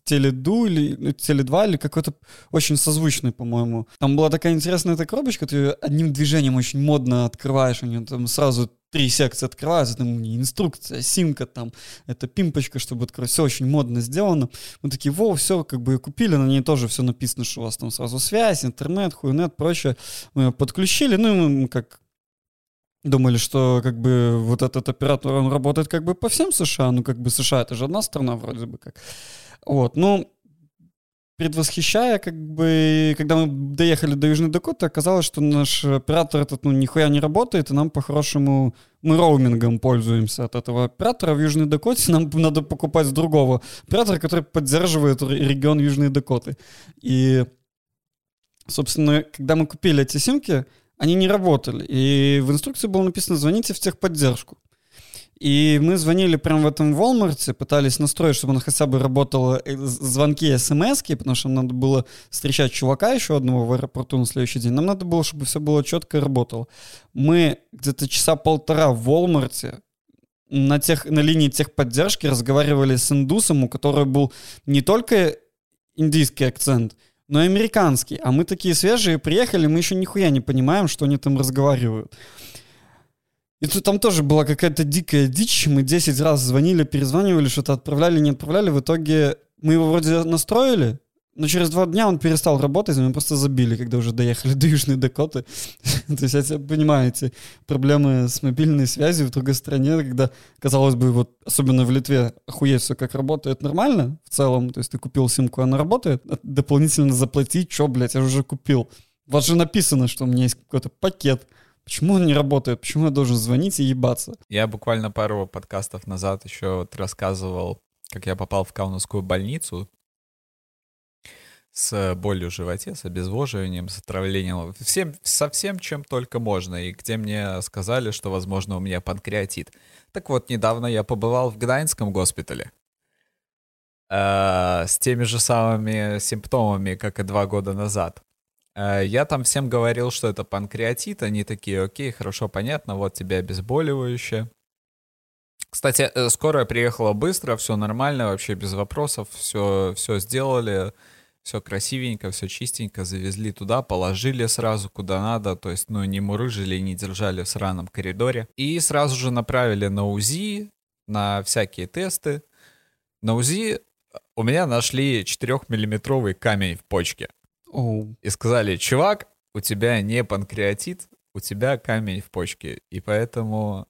Теледу или ну, Теле2 или какой-то очень созвучный, по-моему. Там была такая интересная эта коробочка, ты одним движением очень модно открываешь, у нее там сразу три секции открываются, там инструкция, симка, там, это пимпочка, чтобы открыть, все очень модно сделано. Мы такие, во, все, как бы купили, на ней тоже все написано, что у вас там сразу связь, интернет, хуйнет, прочее. Мы ее подключили, ну и мы как думали, что как бы вот этот оператор, он работает как бы по всем США, ну как бы США это же одна страна вроде бы как. Вот, ну, предвосхищая, как бы, когда мы доехали до Южной Дакоты, оказалось, что наш оператор этот, ну, нихуя не работает, и нам, по-хорошему, мы роумингом пользуемся от этого оператора в Южной Дакоте, нам надо покупать другого оператора, который поддерживает регион Южной Дакоты. И, собственно, когда мы купили эти симки, они не работали. И в инструкции было написано «звоните в техподдержку». И мы звонили прямо в этом Walmart, пытались настроить, чтобы он хотя бы работал э, звонки смс потому что нам надо было встречать чувака еще одного в аэропорту на следующий день. Нам надо было, чтобы все было четко и работало. Мы где-то часа полтора в Walmart на, тех, на линии техподдержки разговаривали с индусом, у которого был не только индийский акцент — но американский. А мы такие свежие приехали, мы еще нихуя не понимаем, что они там разговаривают. И тут там тоже была какая-то дикая дичь. Мы 10 раз звонили, перезванивали, что-то отправляли, не отправляли. В итоге мы его вроде настроили, но через два дня он перестал работать, мы просто забили, когда уже доехали до Южной Дакоты. То есть эти проблемы с мобильной связью в другой стране, когда, казалось бы, вот особенно в Литве, охуеть все как работает нормально в целом. То есть ты купил симку, она работает, а дополнительно заплатить, что, блядь, я уже купил. У вас же написано, что у меня есть какой-то пакет. Почему он не работает? Почему я должен звонить и ебаться? Я буквально пару подкастов назад еще вот рассказывал, как я попал в Каунасскую больницу с болью в животе, с обезвоживанием, с отравлением, всем, со всем, чем только можно, и где мне сказали, что, возможно, у меня панкреатит. Так вот, недавно я побывал в Гданьском госпитале э, с теми же самыми симптомами, как и два года назад. Э, я там всем говорил, что это панкреатит, они такие, окей, хорошо, понятно, вот тебе обезболивающее. Кстати, э, скорая приехала быстро, все нормально, вообще без вопросов, все, все сделали все красивенько, все чистенько, завезли туда, положили сразу куда надо, то есть, ну, не мурыжили, не держали в сраном коридоре. И сразу же направили на УЗИ, на всякие тесты. На УЗИ у меня нашли 4-миллиметровый камень в почке. Oh. И сказали, чувак, у тебя не панкреатит, у тебя камень в почке. И поэтому Э,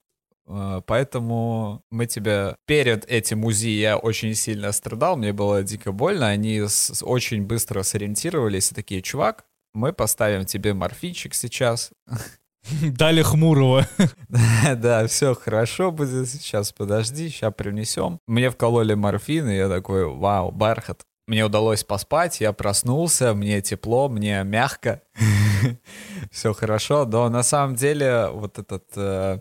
поэтому мы тебя перед этим УЗИ я очень сильно страдал, мне было дико больно. Они с, очень быстро сориентировались и такие, чувак, мы поставим тебе морфинчик сейчас. Дали Хмурого. Да, все хорошо будет сейчас, подожди, сейчас принесем. Мне вкололи морфин, и я такой, вау, бархат. Мне удалось поспать, я проснулся, мне тепло, мне мягко, все хорошо, но на самом деле вот этот э,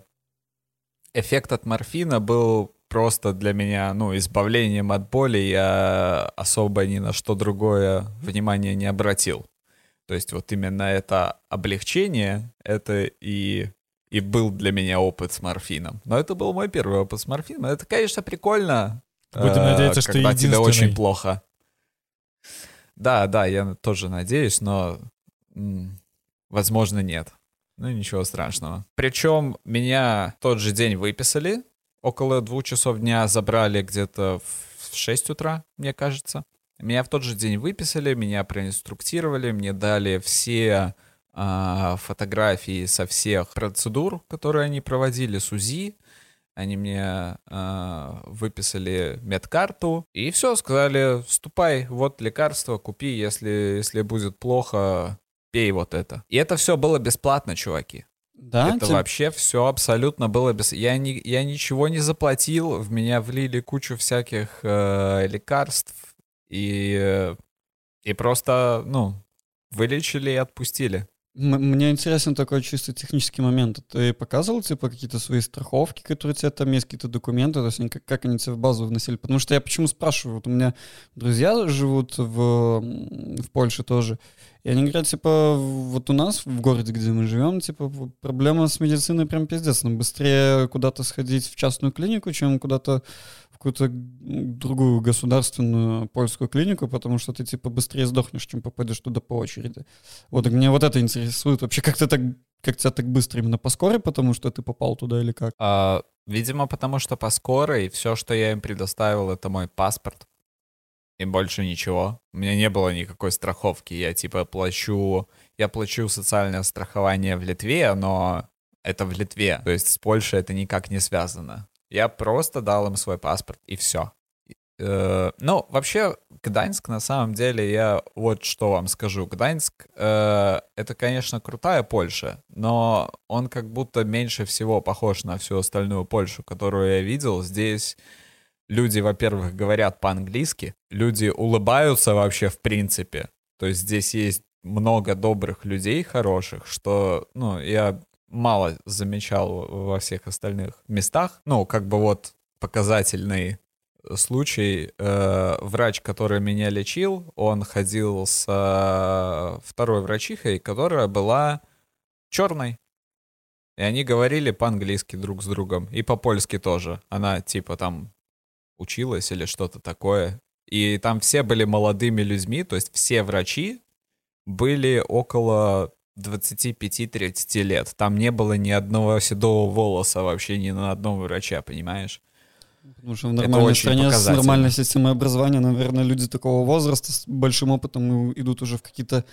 эффект от морфина был просто для меня, ну, избавлением от боли, я особо ни на что другое внимание не обратил. То есть вот именно это облегчение, это и, и был для меня опыт с морфином. Но это был мой первый опыт с морфином. Это, конечно, прикольно. Будем э, надеяться, что когда тебе очень плохо. Да, да, я тоже надеюсь, но возможно нет. Ну ничего страшного. Причем меня тот же день выписали. Около двух часов дня забрали где-то в 6 утра, мне кажется. Меня в тот же день выписали, меня проинструктировали, мне дали все а, фотографии со всех процедур, которые они проводили с УЗИ. Они мне а, выписали медкарту и все, сказали, вступай, вот лекарство, купи, если, если будет плохо, пей вот это. И это все было бесплатно, чуваки. Да, это Тим? вообще все абсолютно было без... Я, не, я ничего не заплатил, в меня влили кучу всяких э, лекарств и, э, и просто, ну, вылечили и отпустили. Мне интересен такой чисто технический момент. Ты показывал, типа, какие-то свои страховки, которые у тебя там есть, какие-то документы, то есть они, как, как они тебе в базу вносили? Потому что я почему спрашиваю? Вот у меня друзья живут в, в Польше тоже, и они говорят, типа, вот у нас в городе, где мы живем, типа, проблема с медициной прям пиздец. Нам быстрее куда-то сходить в частную клинику, чем куда-то какую-то другую государственную польскую клинику, потому что ты, типа, быстрее сдохнешь, чем попадешь туда по очереди. Вот, и меня вот это интересует. Вообще, как ты так, как тебя так быстро именно по скорой, потому что ты попал туда или как? А, видимо, потому что по скорой все, что я им предоставил, это мой паспорт. И больше ничего. У меня не было никакой страховки. Я типа плачу... Я плачу социальное страхование в Литве, но это в Литве. То есть с Польшей это никак не связано. Я просто дал им свой паспорт, и все. Ну, вообще, Гданьск, на самом деле, я вот что вам скажу. Гданьск, э, это, конечно, крутая Польша, но он как будто меньше всего похож на всю остальную Польшу, которую я видел. Здесь люди, во-первых, говорят по-английски, люди улыбаются вообще в принципе. То есть здесь есть много добрых людей, хороших, что, ну, я мало замечал во всех остальных местах. Ну, как бы вот показательный случай. Э, врач, который меня лечил, он ходил с э, второй врачихой, которая была черной. И они говорили по-английски друг с другом. И по-польски тоже. Она типа там училась или что-то такое. И там все были молодыми людьми, то есть все врачи были около 25-30 лет. Там не было ни одного седого волоса вообще ни на одном врача, понимаешь? Потому что в нормальной стране с нормальной системой образования, наверное, люди такого возраста с большим опытом идут уже в какие-то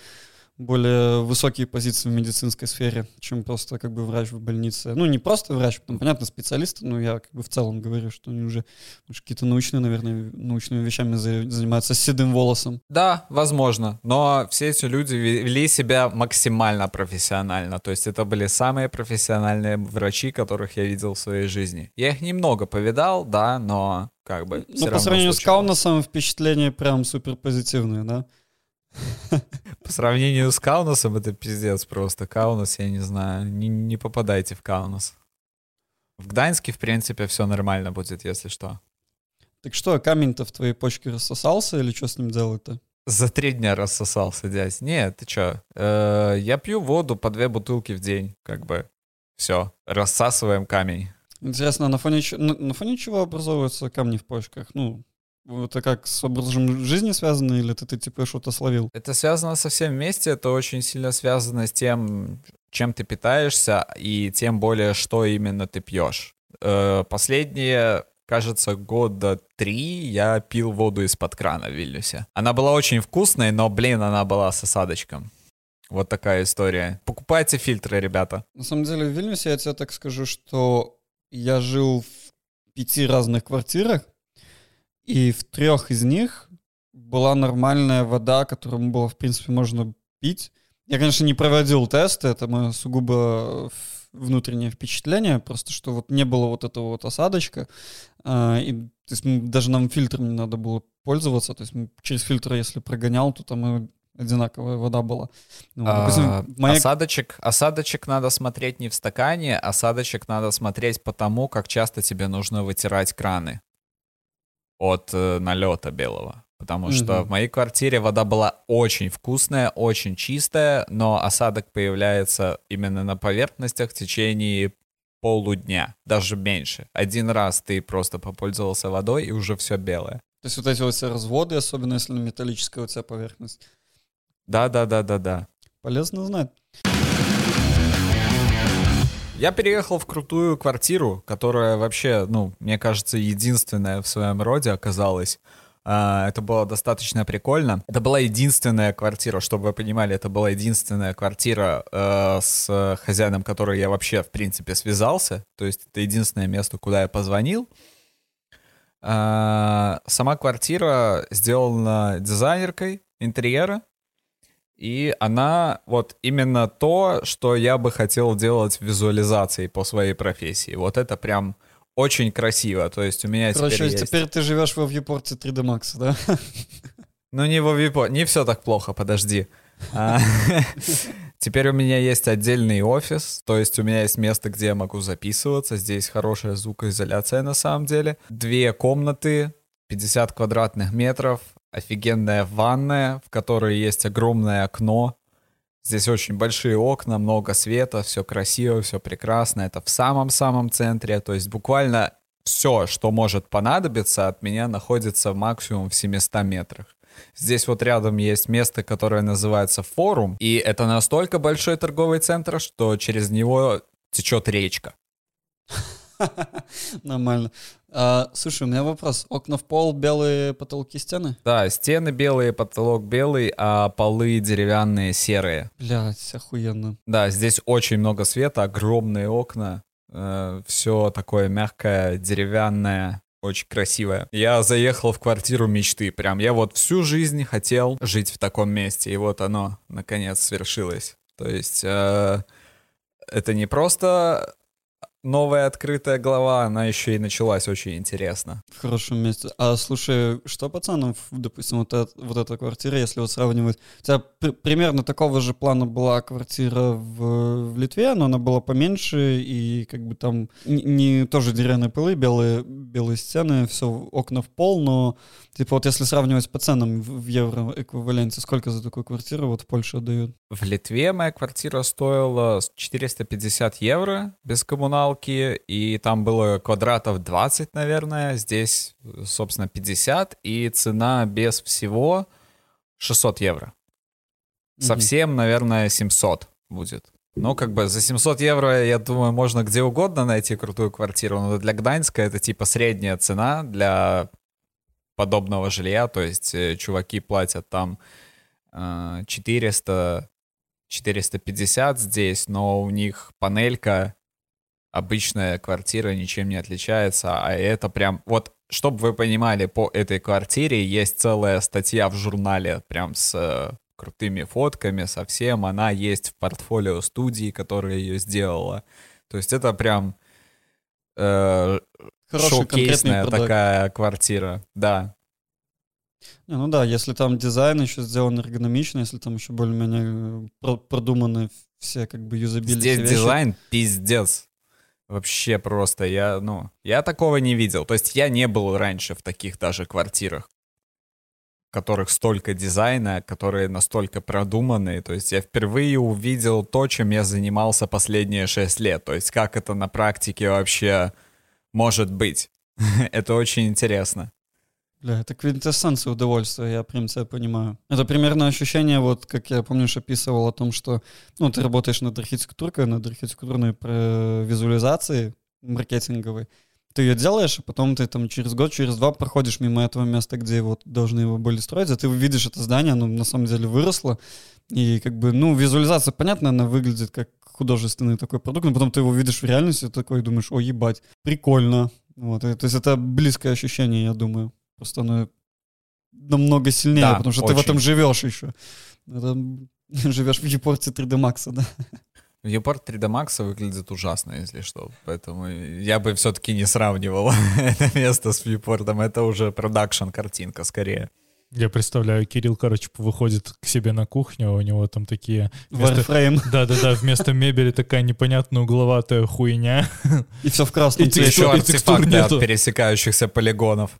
более высокие позиции в медицинской сфере, чем просто как бы врач в больнице. Ну, не просто врач, там, понятно, специалисты, но я как бы в целом говорю, что они уже какие-то научные, наверное, научными вещами за- занимаются с седым волосом. Да, возможно. Но все эти люди ве- вели себя максимально профессионально. То есть это были самые профессиональные врачи, которых я видел в своей жизни. Я их немного повидал, да, но как бы Ну, по сравнению с случалось. Каунасом впечатление прям супер позитивное, да? По сравнению с Каунасом это пиздец просто. Каунас, я не знаю, не, не попадайте в Каунас. В Гданьске, в принципе, все нормально будет, если что. Так что, камень-то в твоей почке рассосался или что с ним делать-то? За три дня рассосался, дядь. Не, ты чё? Э, я пью воду по две бутылки в день, как бы. Все, рассасываем камень. Интересно, на фоне, на, на фоне чего образовываются камни в почках? Ну, это как с образом жизни связано, или ты, ты типа что-то словил? Это связано со всем вместе, это очень сильно связано с тем, чем ты питаешься, и тем более, что именно ты пьешь. Э, Последние, кажется, года три я пил воду из-под крана в Вильнюсе. Она была очень вкусной, но, блин, она была с осадочком. Вот такая история. Покупайте фильтры, ребята. На самом деле в Вильнюсе я тебе так скажу, что я жил в пяти разных квартирах, и в трех из них была нормальная вода, которую было, в принципе, можно пить. Я, конечно, не проводил тесты, это мое сугубо внутреннее впечатление, просто что вот не было вот этого вот осадочка, а, и то есть даже нам фильтром не надо было пользоваться, то есть через фильтр, если прогонял, то там одинаковая вода была. Ну, допустим, а, моя... осадочек, осадочек надо смотреть не в стакане, осадочек надо смотреть по тому, как часто тебе нужно вытирать краны от э, налета белого. Потому mm-hmm. что в моей квартире вода была очень вкусная, очень чистая, но осадок появляется именно на поверхностях в течение полудня, даже меньше. Один раз ты просто попользовался водой, и уже все белое. То есть вот эти вот все разводы, особенно если металлическая у тебя поверхность. Да-да-да-да-да. Полезно знать. Я переехал в крутую квартиру, которая вообще, ну, мне кажется, единственная в своем роде оказалась. А, это было достаточно прикольно. Это была единственная квартира, чтобы вы понимали, это была единственная квартира э, с хозяином, который я вообще, в принципе, связался. То есть это единственное место, куда я позвонил. А, сама квартира сделана дизайнеркой интерьера. И она вот именно то, что я бы хотел делать в визуализации по своей профессии. Вот это прям очень красиво. То есть у меня Короче, теперь есть... теперь ты живешь во вьюпорте 3D Max, да? Ну, не во вьюпорте. Не все так плохо, подожди. А, теперь у меня есть отдельный офис, то есть у меня есть место, где я могу записываться. Здесь хорошая звукоизоляция на самом деле. Две комнаты, 50 квадратных метров, офигенная ванная, в которой есть огромное окно, Здесь очень большие окна, много света, все красиво, все прекрасно. Это в самом-самом центре. То есть буквально все, что может понадобиться, от меня находится максимум в 700 метрах. Здесь вот рядом есть место, которое называется форум, и это настолько большой торговый центр, что через него течет речка. Нормально. А, слушай, у меня вопрос. Окна в пол, белые потолки, стены? Да, стены белые, потолок белый, а полы деревянные, серые. Блять, охуенно. Да, здесь очень много света, огромные окна. Э, все такое мягкое, деревянное, очень красивое. Я заехал в квартиру мечты. Прям я вот всю жизнь хотел жить в таком месте. И вот оно, наконец, свершилось. То есть э, это не просто новая открытая глава, она еще и началась очень интересно. В хорошем месте. А слушай, что пацанам, допустим, вот, это, вот эта квартира, если вот сравнивать, у тебя при, примерно такого же плана была квартира в, в Литве, но она была поменьше, и как бы там не, не тоже деревянные полы, белые, белые стены, все окна в пол, но типа вот если сравнивать по ценам в, евро эквиваленте, сколько за такую квартиру вот в Польше отдают? В Литве моя квартира стоила 450 евро без коммуналки, и там было квадратов 20, наверное, здесь, собственно, 50, и цена без всего 600 евро. Совсем, наверное, 700 будет. Ну, как бы за 700 евро, я думаю, можно где угодно найти крутую квартиру, но для Гданьска это типа средняя цена для подобного жилья, то есть э, чуваки платят там 400 450 здесь, но у них панелька обычная квартира ничем не отличается, а это прям... Вот, чтобы вы понимали, по этой квартире есть целая статья в журнале, прям с э, крутыми фотками, совсем. Она есть в портфолио студии, которая ее сделала. То есть это прям э, шоу-кейсная такая квартира, да. Не, ну да, если там дизайн еще сделан эргономично, если там еще более-менее э, продуманы все как бы юзабилити Здесь вещи. дизайн пиздец. Вообще просто, я, ну, я такого не видел. То есть я не был раньше в таких даже квартирах, в которых столько дизайна, которые настолько продуманные. То есть я впервые увидел то, чем я занимался последние шесть лет. То есть как это на практике вообще может быть. это очень интересно. Бля, это квинтэссенция удовольствия, я прям тебя понимаю. Это примерно ощущение, вот как я, помнишь, описывал о том, что ну, ты работаешь над архитектуркой, над архитектурной визуализацией маркетинговой. Ты ее делаешь, а потом ты там через год, через два проходишь мимо этого места, где вот должны его были строить, а ты видишь это здание, оно на самом деле выросло, и как бы, ну, визуализация, понятно, она выглядит как художественный такой продукт, но потом ты его видишь в реальности, такой думаешь, о, ебать, прикольно. Вот, и, то есть это близкое ощущение, я думаю. Просто оно намного сильнее, да, потому что очень. ты в этом живешь еще. Это Живешь в Юпорте 3D Max, да? Viewport 3D Max выглядит ужасно, если что. Поэтому я бы все-таки не сравнивал это место с Viewport. Это уже продакшн картинка скорее. Я представляю, Кирилл, короче, выходит к себе на кухню, а у него там такие... Warframe. Да-да-да, вместо мебели такая непонятная угловатая хуйня. И все в красном И еще артефакты от пересекающихся полигонов.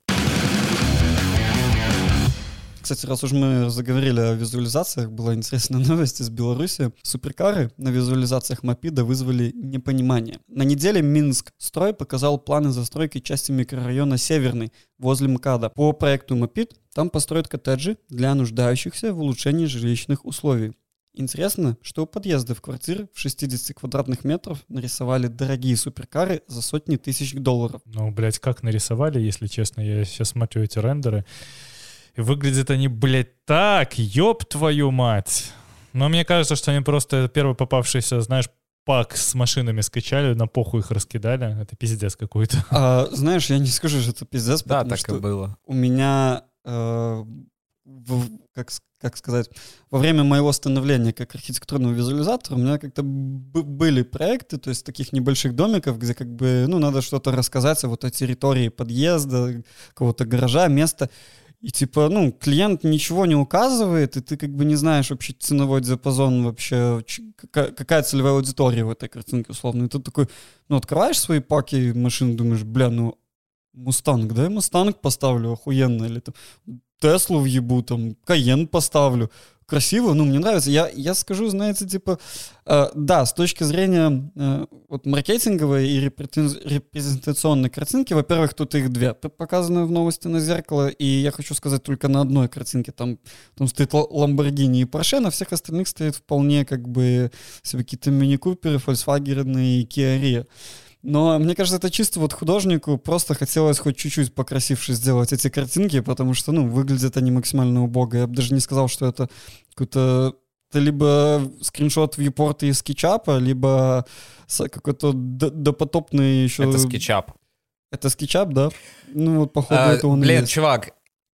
Кстати, раз уж мы заговорили о визуализациях, была интересная новость из Беларуси. Суперкары на визуализациях Мопида вызвали непонимание. На неделе Минск строй показал планы застройки части микрорайона Северный возле МКАДа. По проекту Мопид там построят коттеджи для нуждающихся в улучшении жилищных условий. Интересно, что у подъездов квартир в 60 квадратных метров нарисовали дорогие суперкары за сотни тысяч долларов. Ну, блядь, как нарисовали, если честно, я сейчас смотрю эти рендеры. И выглядят они, блядь, так, ёб твою мать. Но мне кажется, что они просто первый попавшийся, знаешь, пак с машинами скачали, на похуй их раскидали. Это пиздец какой-то. А, знаешь, я не скажу, что это пиздец, Да, потому так что и было. у меня, э, в- как, как сказать, во время моего становления как архитектурного визуализатора у меня как-то б- были проекты, то есть таких небольших домиков, где как бы, ну, надо что-то рассказать вот о территории подъезда, какого-то гаража, места. И типа, ну, клиент ничего не указывает, и ты как бы не знаешь вообще ценовой диапазон вообще, какая, целевая аудитория в этой картинке условно. И ты такой, ну, открываешь свои паки машин, думаешь, бля, ну, Мустанг, да, Мустанг поставлю, охуенно, или там Теслу въебу, там, Cayenne поставлю. Красиво, ну, мне нравится. Я, я скажу, знаете, типа, э, да, с точки зрения э, вот маркетинговой и репрезен- репрезентационной картинки, во-первых, тут их две, показаны в новости на зеркало, и я хочу сказать только на одной картинке, там, там стоит Л- Lamborghini и Porsche, на всех остальных стоит вполне как бы себе какие-то мини-куперы, Volkswagen и Kia Rio. Но мне кажется, это чисто вот художнику просто хотелось хоть чуть-чуть покрасивше сделать эти картинки, потому что, ну, выглядят они максимально убого. Я бы даже не сказал, что это какой-то это либо скриншот вьюпорта из скетчапа, либо какой-то допотопный еще... Это скетчап. Это скетчап, да? Ну вот, походу, А, это он блин, есть. чувак,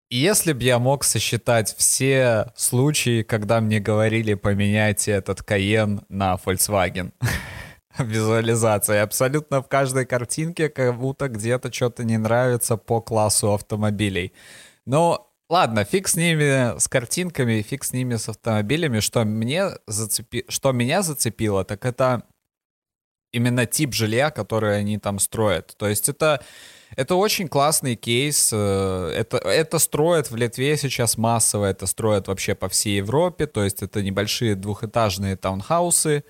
если бы я мог сосчитать все случаи, когда мне говорили поменять этот Каен на Volkswagen, визуализация, абсолютно в каждой картинке как будто где-то что-то не нравится по классу автомобилей. Но ладно, фиг с ними, с картинками, фиг с ними, с автомобилями. Что, мне зацепи... что меня зацепило, так это именно тип жилья, который они там строят. То есть это, это очень классный кейс. э, Это, это строят в Литве сейчас массово, это строят вообще по всей Европе. То есть это небольшие двухэтажные таунхаусы,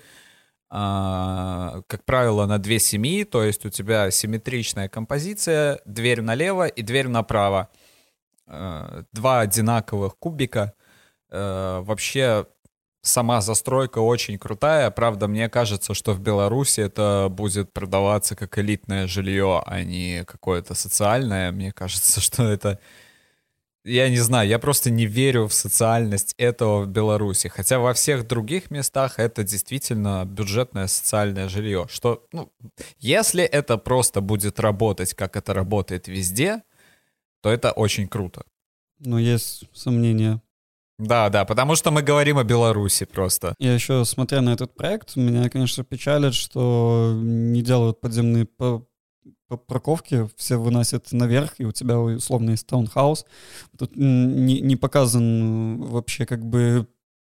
как правило, на две семьи, то есть у тебя симметричная композиция, дверь налево и дверь направо. Э, Два одинаковых кубика. Э, Вообще сама застройка очень крутая. Правда, мне кажется, что в Беларуси это будет продаваться как элитное жилье, а не какое-то социальное. Мне кажется, что это... Я не знаю, я просто не верю в социальность этого в Беларуси. Хотя во всех других местах это действительно бюджетное социальное жилье. Что, ну, если это просто будет работать, как это работает везде, то это очень круто. Но есть сомнения. Да, да, потому что мы говорим о Беларуси просто. Я еще, смотря на этот проект, меня, конечно, печалит, что не делают подземные по- по- парковки, все выносят наверх, и у тебя условно есть таунхаус. Тут не, не показан э, вообще как бы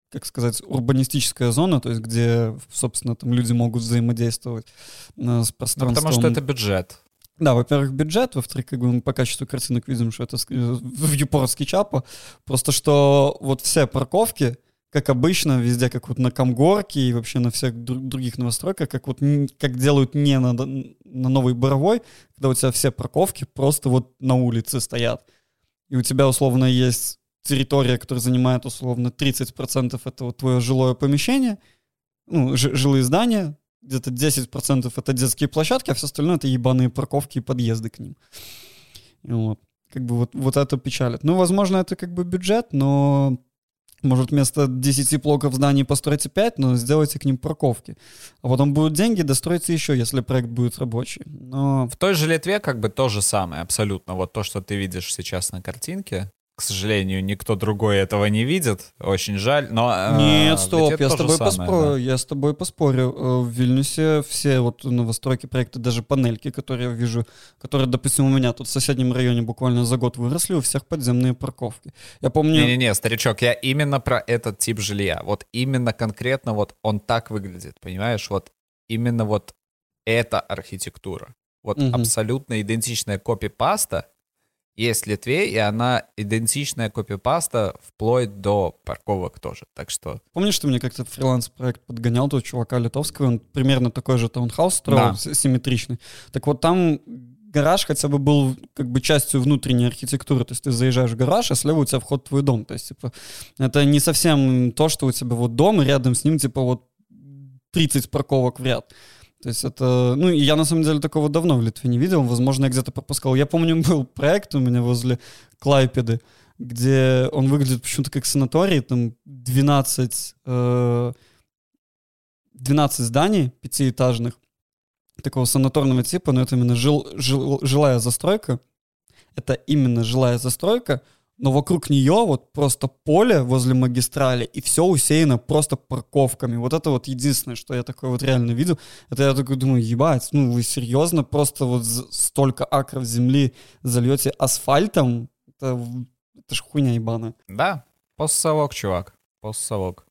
как сказать, урбанистическая зона, то есть где, собственно, там люди могут взаимодействовать э, с Ну, пространством. потому что это бюджет. Да, во-первых, бюджет, во-вторых, как бы мы по качеству картинок видим, что это ск- в Юпорт скетчапа. Просто что вот все парковки, как обычно, везде, как вот на Камгорке и вообще на всех дру- других новостройках, как вот как делают не на, на Новой Боровой, когда у тебя все парковки просто вот на улице стоят. И у тебя условно есть территория, которая занимает условно 30% это вот твое жилое помещение, ну, жилые здания, где-то 10% это детские площадки, а все остальное это ебаные парковки и подъезды к ним. Вот. Как бы вот, вот это печалит. Ну, возможно, это как бы бюджет, но может вместо 10 блоков зданий постройте 5, но сделайте к ним парковки. А потом будут деньги, достройте еще, если проект будет рабочий. Но В той же Литве как бы то же самое абсолютно. Вот то, что ты видишь сейчас на картинке, к сожалению, никто другой этого не видит. Очень жаль, но... э, Нет, стоп, я с тобой самое, поспорю, да. я с тобой поспорю. Э, В Вильнюсе все вот новостройки проекта, даже панельки, которые я вижу, которые, допустим, у меня тут в соседнем районе буквально за год выросли, у всех подземные парковки. Я помню... Не-не-не, старичок, я именно про этот тип жилья. Вот именно конкретно вот он так выглядит, понимаешь? Вот именно вот эта архитектура. Вот Мгм. абсолютно идентичная копипаста есть в Литве, и она идентичная копипаста вплоть до парковок тоже. Так что Помнишь, ты мне как-то фриланс-проект подгонял того чувака литовского, он примерно такой же таунхаус строил, Да. симметричный. Так вот там гараж хотя бы был как бы частью внутренней архитектуры, то есть ты заезжаешь в гараж, а слева у тебя вход в твой дом, то есть типа это не совсем то, что у тебя вот дом, и рядом с ним типа вот 30 парковок в ряд. То есть это, ну, я на самом деле такого давно в Литве не видел, возможно, я где-то пропускал. Я помню, был проект у меня возле Клайпеды, где он выглядит почему-то как санаторий, там 12, э, 12 зданий пятиэтажных, такого санаторного типа, но это именно жил, жил- жилая застройка. Это именно жилая застройка, но вокруг нее вот просто поле возле магистрали, и все усеяно просто парковками. Вот это вот единственное, что я такое вот реально видел. Это я такой думаю, ебать, ну вы серьезно просто вот столько акров земли зальете асфальтом? Это, это ж хуйня ебаная. да, постсовок, чувак, постсовок.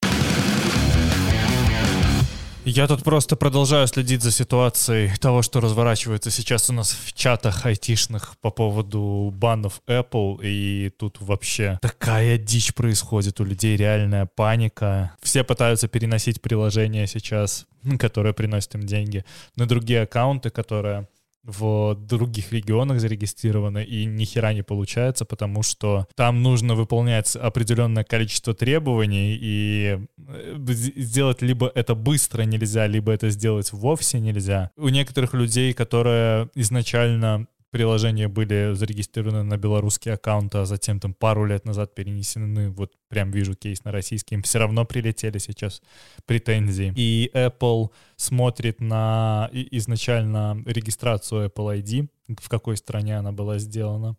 Я тут просто продолжаю следить за ситуацией того, что разворачивается сейчас у нас в чатах айтишных по поводу банов Apple, и тут вообще такая дичь происходит, у людей реальная паника. Все пытаются переносить приложения сейчас, которые приносят им деньги, на другие аккаунты, которые в других регионах зарегистрированы, и ни хера не получается, потому что там нужно выполнять определенное количество требований, и э, сделать либо это быстро нельзя, либо это сделать вовсе нельзя. У некоторых людей, которые изначально приложения были зарегистрированы на белорусский аккаунт, а затем там пару лет назад перенесены, вот прям вижу кейс на российский, им все равно прилетели сейчас претензии. И Apple смотрит на изначально регистрацию Apple ID, в какой стране она была сделана,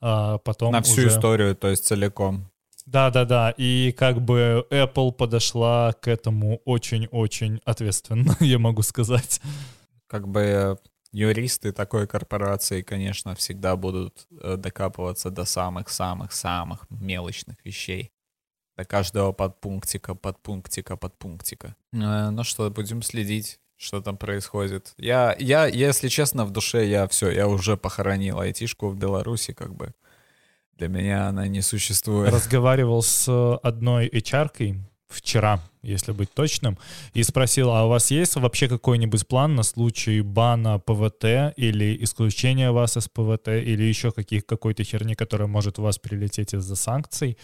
а потом На всю уже- историю, то есть целиком. да, да, да. И как бы Apple подошла к этому очень-очень ответственно, я могу сказать. Как бы юристы такой корпорации, конечно, всегда будут э, докапываться до самых-самых-самых мелочных вещей. До каждого подпунктика, подпунктика, подпунктика. Э, Ну что, будем следить, что там происходит. Я, я, если честно, в душе я все, я уже похоронил айтишку в Беларуси, как бы. Для меня она не существует. Разговаривал с одной HR-кой вчера, если быть точным, и спросил, а у вас есть вообще какой-нибудь план на случай бана ПВТ или исключения вас из ПВТ или еще каких, какой-то херни, которая может у вас прилететь из-за санкций?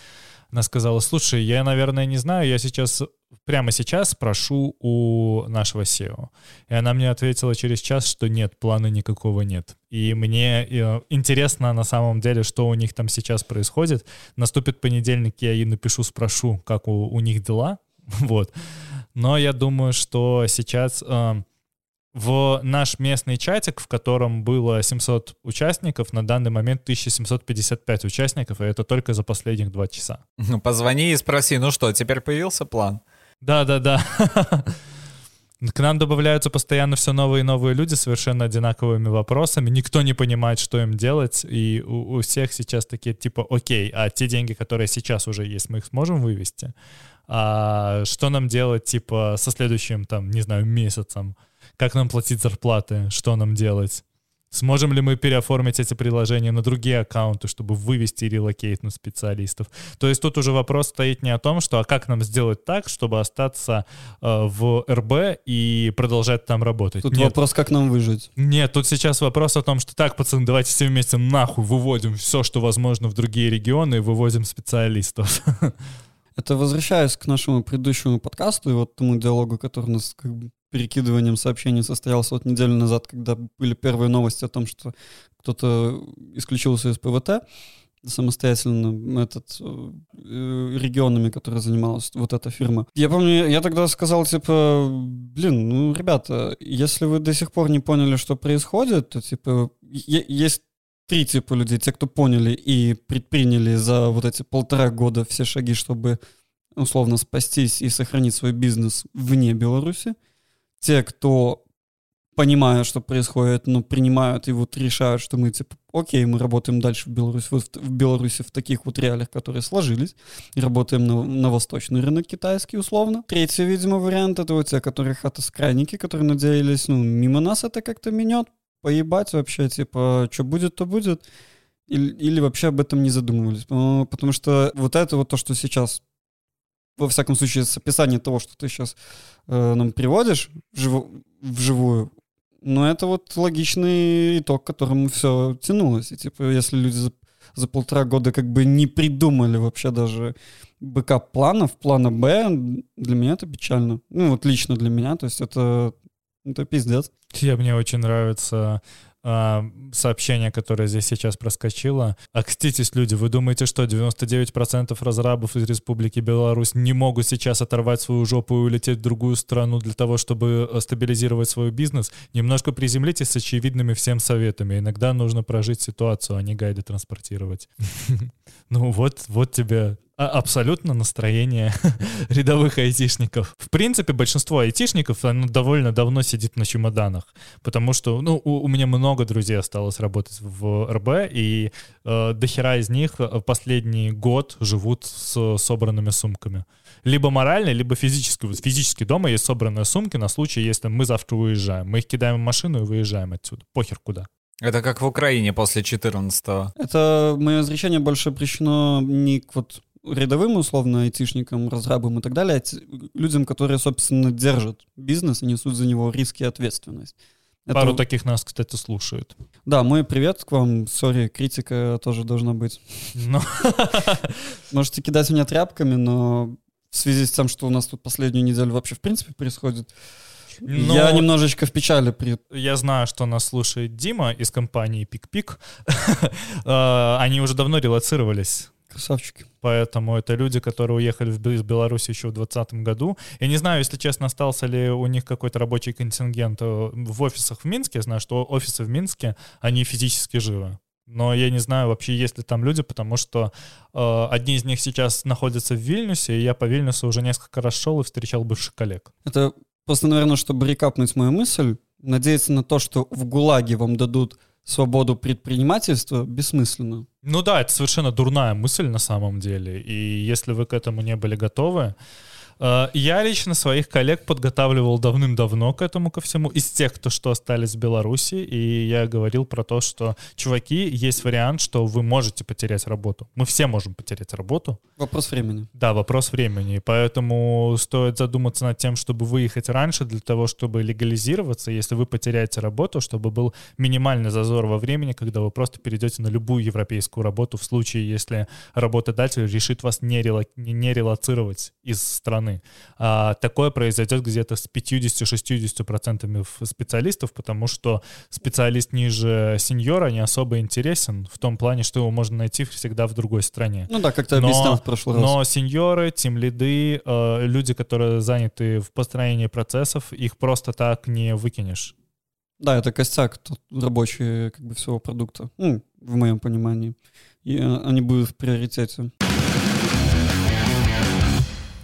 Она сказала, слушай, я, наверное, не знаю, я сейчас, прямо сейчас спрошу у нашего SEO. И она мне ответила через час, что нет, плана никакого нет. И мне э, интересно на самом деле, что у них там сейчас происходит. Наступит понедельник, я ей напишу, спрошу, как у, у них дела. Вот. Но я думаю, что сейчас э, в наш местный чатик, в котором было 700 участников, на данный момент 1755 участников, и это только за последних два часа. Ну, позвони и спроси, ну что, теперь появился план? Да-да-да. К нам добавляются постоянно все новые и новые люди совершенно одинаковыми вопросами. Никто не понимает, что им делать. И у, у всех сейчас такие типа, окей, а те деньги, которые сейчас уже есть, мы их сможем вывести? А что нам делать типа со следующим, там, не знаю, месяцем? Как нам платить зарплаты? Что нам делать? Сможем ли мы переоформить эти приложения на другие аккаунты, чтобы вывести и релокейтнуть специалистов? То есть тут уже вопрос стоит не о том, что а как нам сделать так, чтобы остаться э, в РБ и продолжать там работать. Тут Нет, вопрос, как нам выжить. нет, тут сейчас вопрос о том, что так, пацаны, давайте все вместе нахуй выводим все, что возможно в другие регионы и выводим специалистов. Это возвращаясь к нашему предыдущему подкасту и вот тому диалогу, который у нас как бы перекидыванием сообщений состоялся вот неделю назад, когда были первые новости о том, что кто-то исключился из ПВТ самостоятельно этот, э, регионами, которые занималась вот эта фирма. Я помню, я тогда сказал, типа, блин, ну, ребята, если вы до сих пор не поняли, что происходит, то, типа, есть три типа людей. Те, кто поняли и предприняли за вот эти полтора года все шаги, чтобы условно спастись и сохранить свой бизнес вне Беларуси. Те, кто понимают, что происходит, но принимают и вот решают, что мы типа, окей, мы работаем дальше в Беларуси, вот в Беларуси в таких вот реалиях, которые сложились, и работаем на, на восточный рынок китайский условно. Третий, видимо, вариант это вот те, которые хатоскрайники, которые надеялись, ну, мимо нас это как-то менет, поебать вообще, типа, что будет, то будет, или, или вообще об этом не задумывались. Потому что вот это вот то, что сейчас во всяком случае, с описания того, что ты сейчас э, нам приводишь вжив, вживую, но это вот логичный итог, к которому все тянулось. И типа, если люди за, за полтора года как бы не придумали вообще даже бэкап-планов, плана Б, для меня это печально. Ну, вот лично для меня, то есть это, это пиздец. Я, мне очень нравится сообщение, которое здесь сейчас проскочило. Окститесь, люди, вы думаете, что 99% разрабов из Республики Беларусь не могут сейчас оторвать свою жопу и улететь в другую страну для того, чтобы э, стабилизировать свой бизнес? Немножко приземлитесь с очевидными всем советами. Иногда нужно прожить ситуацию, а не гайды транспортировать. Ну вот, вот тебе а, абсолютно настроение рядовых айтишников. В принципе, большинство айтишников оно довольно давно сидит на чемоданах, потому что ну, у, у меня много друзей осталось работать в РБ, и э, дохера из них последний год живут с собранными сумками. Либо морально, либо физически. Вот физически дома есть собранные сумки на случай, если мы завтра уезжаем. Мы их кидаем в машину и выезжаем отсюда. Похер куда. Это как в Украине после 14-го. Это мое изречение больше обращено не к вот рядовым, условно, айтишникам, разрабам и так далее, людям, которые, собственно, держат бизнес и несут за него риски и ответственность. Это... Пару таких нас, кстати, слушают. Да, мой привет к вам. Sorry, критика тоже должна быть. Но... Можете кидать меня тряпками, но в связи с тем, что у нас тут последнюю неделю вообще в принципе происходит, но я немножечко в печали. При... Я знаю, что нас слушает Дима из компании Пик-Пик. Э, они уже давно релоцировались. Красавчики. Поэтому это люди, которые уехали из Беларуси еще в 2020 году. Я не знаю, если честно, остался ли у них какой-то рабочий контингент э, в офисах в Минске. Я знаю, что офисы в Минске, они физически живы. Но я не знаю вообще, есть ли там люди, потому что э, одни из них сейчас находятся в Вильнюсе, и я по Вильнюсу уже несколько раз шел и встречал бывших коллег. Это просто, наверное, чтобы рекапнуть мою мысль, надеяться на то, что в ГУЛАГе вам дадут свободу предпринимательства, бессмысленно. Ну да, это совершенно дурная мысль на самом деле. И если вы к этому не были готовы, я лично своих коллег подготавливал давным-давно к этому ко всему, из тех, кто что остались в Беларуси, и я говорил про то, что, чуваки, есть вариант, что вы можете потерять работу. Мы все можем потерять работу. Вопрос времени. Да, вопрос времени. Поэтому стоит задуматься над тем, чтобы выехать раньше для того, чтобы легализироваться, если вы потеряете работу, чтобы был минимальный зазор во времени, когда вы просто перейдете на любую европейскую работу в случае, если работодатель решит вас не, рела... не релацировать из страны страны. А, такое произойдет где-то с 50-60% специалистов, потому что специалист ниже сеньора не особо интересен в том плане, что его можно найти всегда в другой стране. Ну да, как ты объяснял в прошлый раз. Но сеньоры, тимлиды, э, люди, которые заняты в построении процессов, их просто так не выкинешь. Да, это костяк рабочий как бы всего продукта, ну, в моем понимании. И э, они будут в приоритете.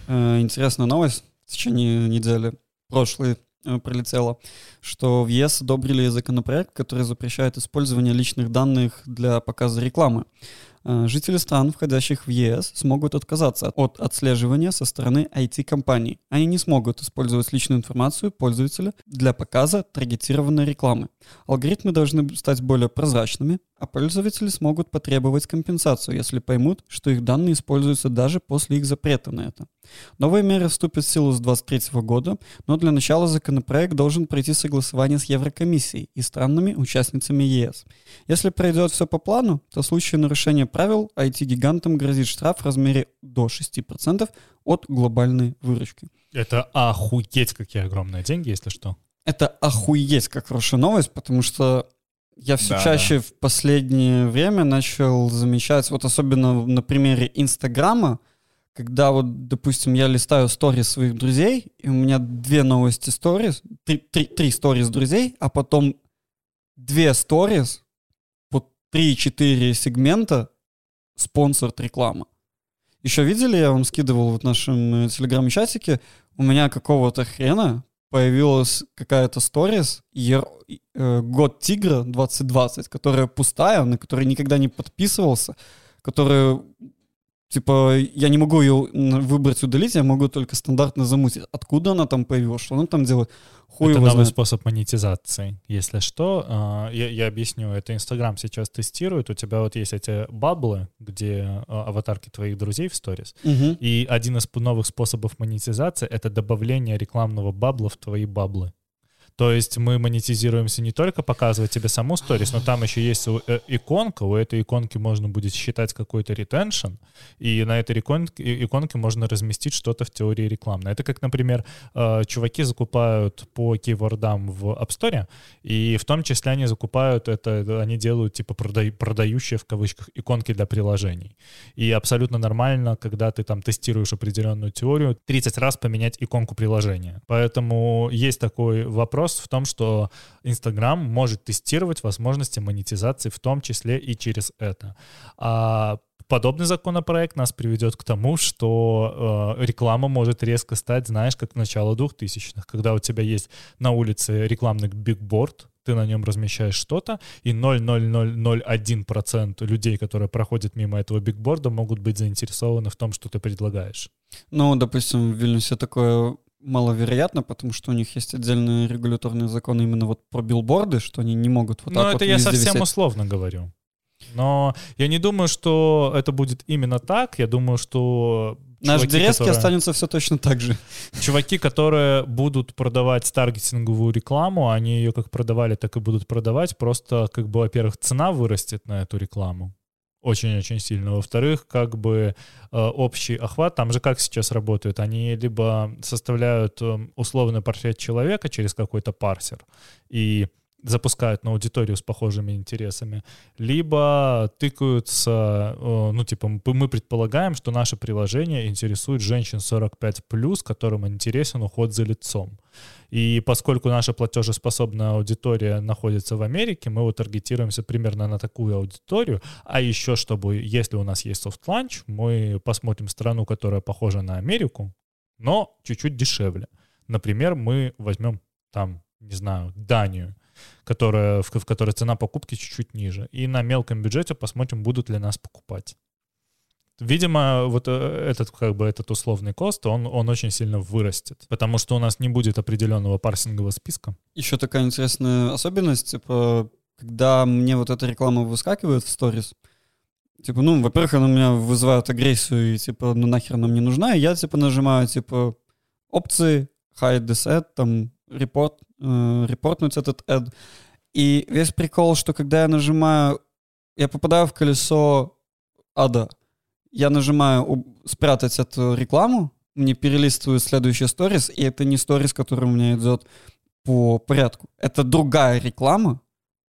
Э, интересная новость в течение недели прошлой э, прилетела, что в ЕС одобрили законопроект, который запрещает использование личных данных для показа рекламы. Э, жители стран, входящих в ЕС, смогут отказаться от отслеживания со стороны IT-компаний. Они не смогут использовать личную информацию пользователя для показа таргетированной рекламы. Алгоритмы должны стать более прозрачными, а пользователи смогут потребовать компенсацию, если поймут, что их данные используются даже после их запрета на это. Новые меры вступят в силу с 2023 года, но для начала законопроект должен пройти согласование с Еврокомиссией и странами, участницами ЕС. Если пройдет все по плану, то в случае нарушения правил IT-гигантам грозит штраф в размере до 6% от глобальной выручки. Это охуеть какие огромные деньги, если что. Это охуеть как хорошая новость, потому что я все да, чаще да. в последнее время начал замечать, вот особенно на примере Инстаграма, когда вот, допустим, я листаю сторис своих друзей, и у меня две новости сторис, три, три, три сторис друзей, а потом две сторис вот 3-4 сегмента спонсорт реклама. Еще видели, я вам скидывал в нашем э, телеграм-чатике, у меня какого-то хрена появилась какая-то сторис э, год тигра 2020, которая пустая, на которой никогда не подписывался, которая Типа, я не могу ее выбрать, удалить, я могу только стандартно замутить. Откуда она там появилась, что она там делает? Хуй это новый знает. способ монетизации. Если что, а, я, я объясню, это Инстаграм сейчас тестирует. У тебя вот есть эти баблы, где а, аватарки твоих друзей в сторис. Угу. И один из новых способов монетизации — это добавление рекламного бабла в твои баблы. То есть мы монетизируемся не только показывать тебе саму сторис, но там еще есть э, иконка, у этой иконки можно будет считать какой-то ретеншн, и на этой иконке, иконке можно разместить что-то в теории рекламной. Это как, например, э, чуваки закупают по кейвордам в App Store, и в том числе они закупают это, они делают типа продай, продающие в кавычках иконки для приложений. И абсолютно нормально, когда ты там тестируешь определенную теорию, 30 раз поменять иконку приложения. Поэтому есть такой вопрос, вопрос в том, что Инстаграм может тестировать возможности монетизации в том числе и через это. А подобный законопроект нас приведет к тому, что э, реклама может резко стать, знаешь, как начало 2000-х, когда у тебя есть на улице рекламный бигборд, ты на нем размещаешь что-то, и 0,0001% людей, которые проходят мимо этого бигборда, могут быть заинтересованы в том, что ты предлагаешь. Ну, допустим, в Вильнюсе такое маловероятно, потому что у них есть отдельные регуляторные законы именно вот про билборды, что они не могут вот Но так это вот я совсем висеть. условно говорю. Но я не думаю, что это будет именно так. Я думаю, что Наш Дерезки которые... останется все точно так же. Чуваки, которые будут продавать таргетинговую рекламу, они ее как продавали, так и будут продавать. Просто, как бы, во-первых, цена вырастет на эту рекламу очень-очень сильно. Во-вторых, как бы э, общий охват, там же как сейчас работают, они либо составляют э, условный портрет человека через какой-то парсер и запускают на аудиторию с похожими интересами, либо тыкаются, э, ну, типа, мы предполагаем, что наше приложение интересует женщин 45+, которым интересен уход за лицом. И поскольку наша платежеспособная аудитория находится в Америке, мы вот таргетируемся примерно на такую аудиторию. А еще, чтобы, если у нас есть soft launch, мы посмотрим страну, которая похожа на Америку, но чуть-чуть дешевле. Например, мы возьмем там, не знаю, Данию, которая, в, в которой цена покупки чуть-чуть ниже. И на мелком бюджете посмотрим, будут ли нас покупать. Видимо, вот э, этот, как бы, этот условный кост, он, он очень сильно вырастет, потому что у нас не будет определенного парсингового списка. Еще такая интересная особенность, типа, когда мне вот эта реклама выскакивает в сторис, типа, ну, во-первых, она у меня вызывает агрессию, и, типа, ну, нахер она мне нужна, и я, типа, нажимаю, типа, опции, hide this ad, там, репорт, э, репортнуть этот ad. И весь прикол, что когда я нажимаю, я попадаю в колесо ада, я нажимаю спрятать эту рекламу, мне перелистывают следующий сторис, и это не сторис, который у меня идет по порядку. Это другая реклама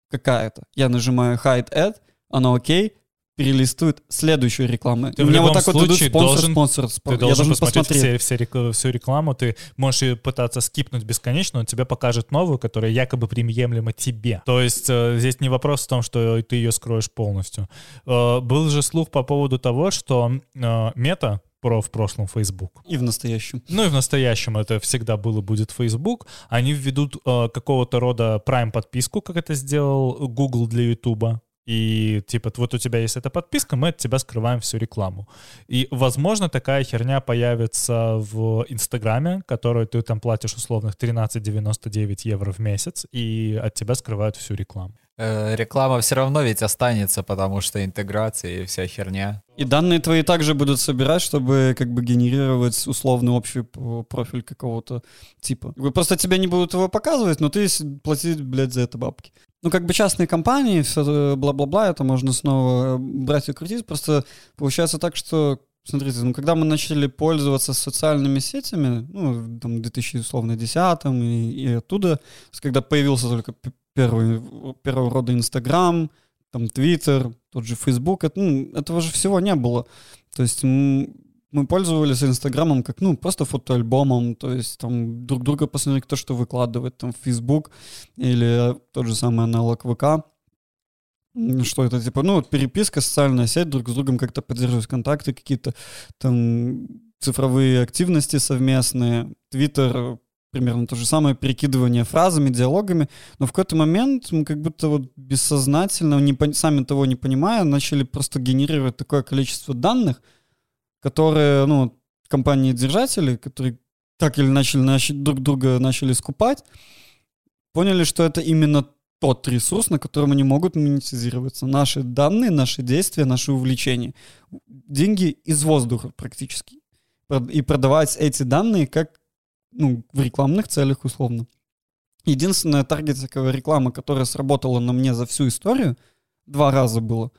какая-то. Я нажимаю hide ad, она окей, перелистывает следующую рекламу. Ты у меня вот так вот идут спонсор, должен, спонсор, спонсор. Ты должен, я должен посмотреть все, все, всю рекламу, ты можешь пытаться скипнуть бесконечно, он тебе покажет новую, которая якобы приемлема тебе. То есть э, здесь не вопрос в том, что ты ее скроешь полностью. Э, был же слух по поводу того, что э, мета, про в прошлом Facebook. И в настоящем. Ну и в настоящем это всегда было будет Facebook. Они введут э, какого-то рода Prime подписку, как это сделал Google для YouTube и типа вот у тебя есть эта подписка, мы от тебя скрываем всю рекламу. И, возможно, такая херня появится в Инстаграме, которую ты там платишь условных 13,99 евро в месяц, и от тебя скрывают всю рекламу. Э, реклама все равно ведь останется, потому что интеграция и вся херня. И данные твои также будут собирать, чтобы как бы генерировать условный общий профиль какого-то типа. Просто тебе не будут его показывать, но ты платить, блядь, за это бабки ну, как бы частные компании, все бла-бла-бла, это можно снова э, брать и крутить. Просто получается так, что, смотрите, ну, когда мы начали пользоваться социальными сетями, ну, там, 2010 и, и оттуда, когда появился только первый, первого рода Инстаграм, там, Твиттер, тот же Фейсбук, это, ну, этого же всего не было. То есть мы пользовались Инстаграмом как, ну, просто фотоальбомом, то есть там друг друга посмотреть, кто что выкладывает там в Facebook или тот же самый аналог ВК. М, Что это, типа, ну, переписка, социальная сеть, друг с другом как-то поддерживать контакты, какие-то там цифровые активности совместные. Твиттер примерно то же самое, перекидывание фразами, диалогами. Но в какой-то момент мы как будто вот бессознательно, не сами того не понимая, начали просто генерировать такое количество данных, которые, ну, компании-держатели, которые так или начали, начали друг друга начали скупать, поняли, что это именно тот ресурс, на котором они могут монетизироваться. Наши данные, наши действия, наши увлечения. Деньги из воздуха практически. И продавать эти данные как ну, в рекламных целях условно. Единственная таргетинговая реклама, которая сработала на мне за всю историю, два раза было,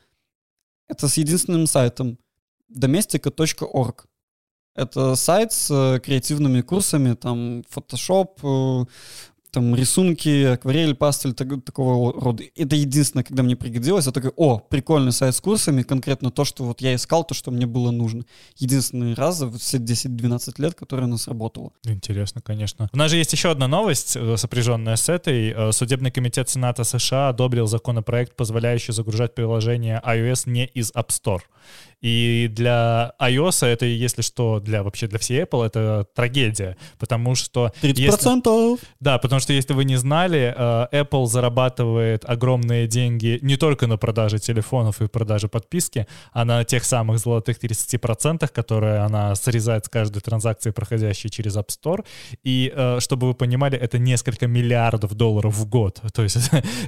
это с единственным сайтом domestica.org. Это сайт с э, креативными курсами, там Photoshop, э, там рисунки, акварель, пастель, так- такого рода. Это единственное, когда мне пригодилось. Я такой, о, прикольный сайт с курсами, конкретно то, что вот я искал, то, что мне было нужно. Единственный раз за все 10-12 лет, которое у нас работало. Интересно, конечно. У нас же есть еще одна новость, э, сопряженная с этой. Э, Судебный комитет Сената США одобрил законопроект, позволяющий загружать приложение iOS не из App Store. И для iOS это, если что, для вообще для всей Apple это трагедия, потому что 30%! если- да, потому что если вы не знали, э, Apple зарабатывает огромные деньги не только на продаже телефонов и продаже подписки, а на тех самых золотых 30%, которые она срезает с каждой транзакции, проходящей через App Store. И э, чтобы вы понимали, это несколько миллиардов долларов в год. То есть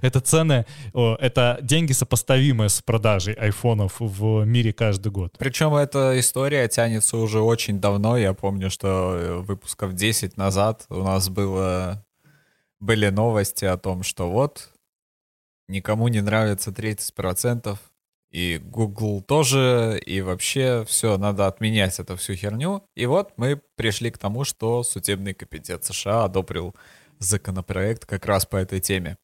это, цены, это деньги сопоставимые с продажей айфонов в мире каждый год. Причем эта история тянется уже очень давно. Я помню, что э, выпусков 10 назад у нас было, были новости о том, что вот никому не нравится 30%, и Google тоже, и вообще все, надо отменять эту всю херню. И вот мы пришли к тому, что судебный комитет США одобрил законопроект как раз по этой теме.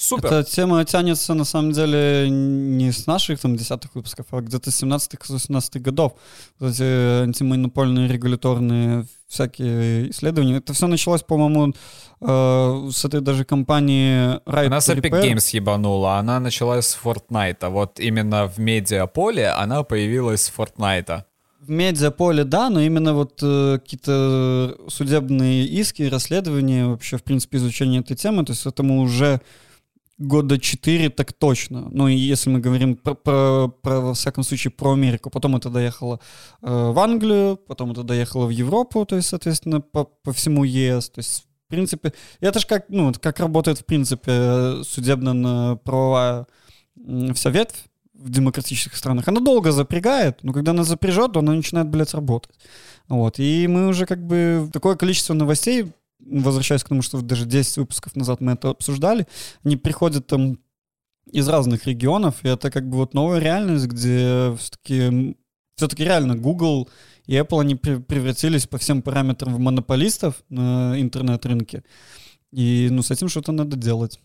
Супер! Эта тема тянется, на самом деле, не с наших там десятых выпусков, а где-то с 17-18 годов. Вот эти антимонопольные регуляторные всякие исследования. Это все началось, по-моему, э, с этой даже компании Right Она с Epic Repair. Games ебанула, она началась с Fortnite. А вот именно в медиаполе она появилась с Fortnite. В медиаполе, да, но именно вот э, какие-то судебные иски, расследования, вообще, в принципе, изучение этой темы, то есть этому уже года четыре так точно. Ну, если мы говорим про, про, про, во всяком случае, про Америку, потом это доехало э, в Англию, потом это доехало в Европу, то есть, соответственно, по, по всему ЕС, то есть, в принципе, это же как, ну, как работает, в принципе, судебно-правовая вся ветвь в демократических странах. Она долго запрягает, но когда она запряжет, то она начинает, блядь, работать. Вот. И мы уже как бы такое количество новостей, возвращаясь к тому, что даже 10 выпусков назад мы это обсуждали, они приходят там из разных регионов, и это как бы вот новая реальность, где все-таки все-таки реально Google и Apple, они пре- превратились по всем параметрам в монополистов на интернет-рынке. И ну с этим что-то надо делать.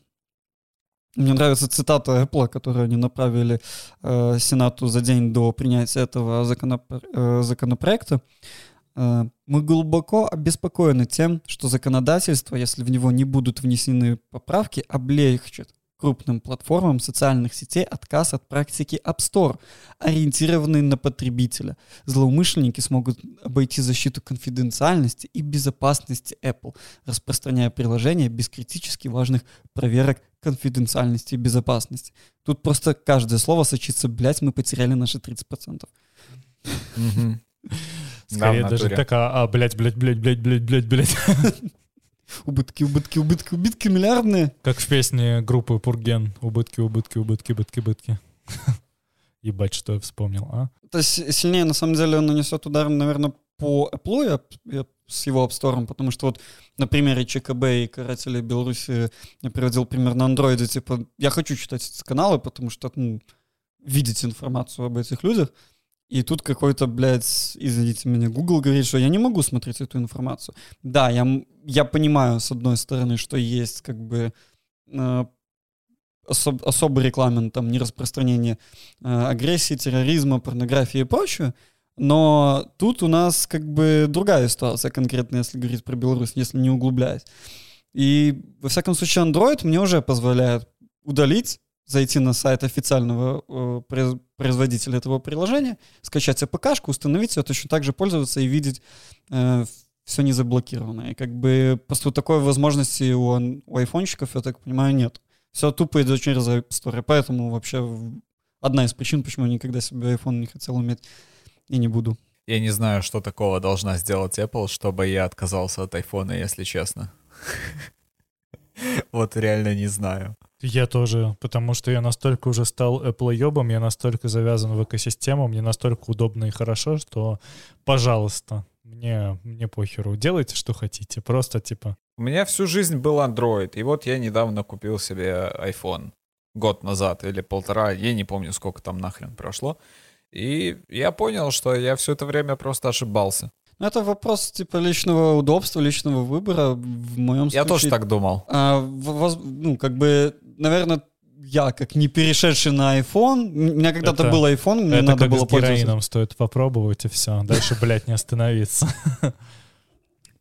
Мне нравится цитата Apple, которую они направили э, Сенату за день до принятия этого законопр- э, законопроекта. Э, Мы глубоко обеспокоены тем, что законодательство, если в него не будут внесены поправки, облегчит крупным платформам социальных сетей отказ от практики App Store, ориентированной на потребителя. Злоумышленники смогут обойти защиту конфиденциальности и безопасности Apple, распространяя приложения без критически важных проверок конфиденциальности и безопасности. Тут просто каждое слово сочится, блять, мы потеряли наши 30%. Мгм. Скорее даже так, а, а, блядь, блядь, блядь, блядь, блядь, блядь, блядь. Убытки, убытки, убытки, убытки миллиардные. Как в песне группы Пурген. Убытки, убытки, убытки, убытки, убытки. Ебать, что я вспомнил, а? Это с- сильнее, на самом деле, он нанесет удар, наверное, по Apple ап- с его App Store, потому что вот на примере ЧКБ и Карателей Беларуси я приводил пример на андроиде, типа, я хочу читать эти каналы, потому что, ну, видеть информацию об этих людях, и тут какой-то, блядь, извините меня, Google говорит, что я не могу смотреть эту информацию. Да, я, я понимаю, с одной стороны, что есть как бы э, особ- особый регламент, там, нераспространение э, агрессии, терроризма, порнографии и прочее. Но тут у нас как бы другая ситуация конкретно, если говорить про Беларусь, если не углубляясь. И, во всяком случае, Android мне уже позволяет удалить зайти на сайт официального э, произ- производителя этого приложения, скачать АПК-шку, установить ее, точно так же пользоваться и видеть э, все не заблокировано. И как бы просто такой возможности у, у айфончиков, я так понимаю, нет. Все тупо идет через App Store. Поэтому вообще одна из причин, почему я никогда себе iPhone не хотел иметь и не буду. Я не знаю, что такого должна сделать Apple, чтобы я отказался от айфона, если честно. Вот реально не знаю. Я тоже, потому что я настолько уже стал Apple-ебом, я настолько завязан в экосистему, мне настолько удобно и хорошо, что, пожалуйста, мне, мне похеру. Делайте, что хотите. Просто, типа, У меня всю жизнь был Android, и вот я недавно купил себе iPhone. Год назад или полтора, я не помню, сколько там нахрен прошло. И я понял, что я все это время просто ошибался. Ну, это вопрос типа личного удобства, личного выбора. В моем случае... Я тоже так думал. А, воз- ну, как бы, наверное, я, как не перешедший на iPhone, у меня когда-то был iPhone, мне это надо как было с пользоваться. героином стоит попробовать, и все. Дальше, блядь, не остановиться.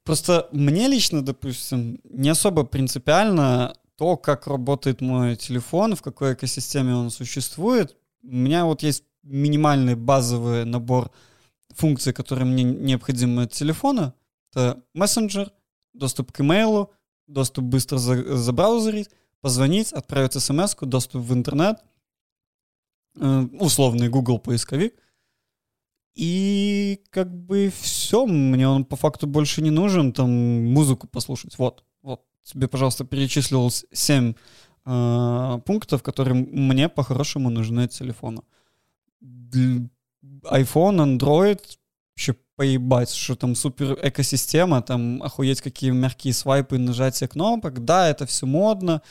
Просто мне лично, допустим, не особо принципиально то, как работает мой телефон, в какой экосистеме он существует. У меня вот есть минимальный базовый набор функций, которые мне необходимы от телефона. Это мессенджер, доступ к имейлу, доступ быстро за- забраузерить, позвонить, отправить смс доступ в интернет, э, условный Google поисковик. И как бы все, мне он по факту больше не нужен, там музыку послушать. Вот, вот, тебе, пожалуйста, перечислил 7 пунктов, которые мне по-хорошему нужны от телефона. Дл- iPhone, Android, вообще поебать, что там супер экосистема, там охуеть какие мягкие свайпы, нажатие кнопок. Да, это все модно.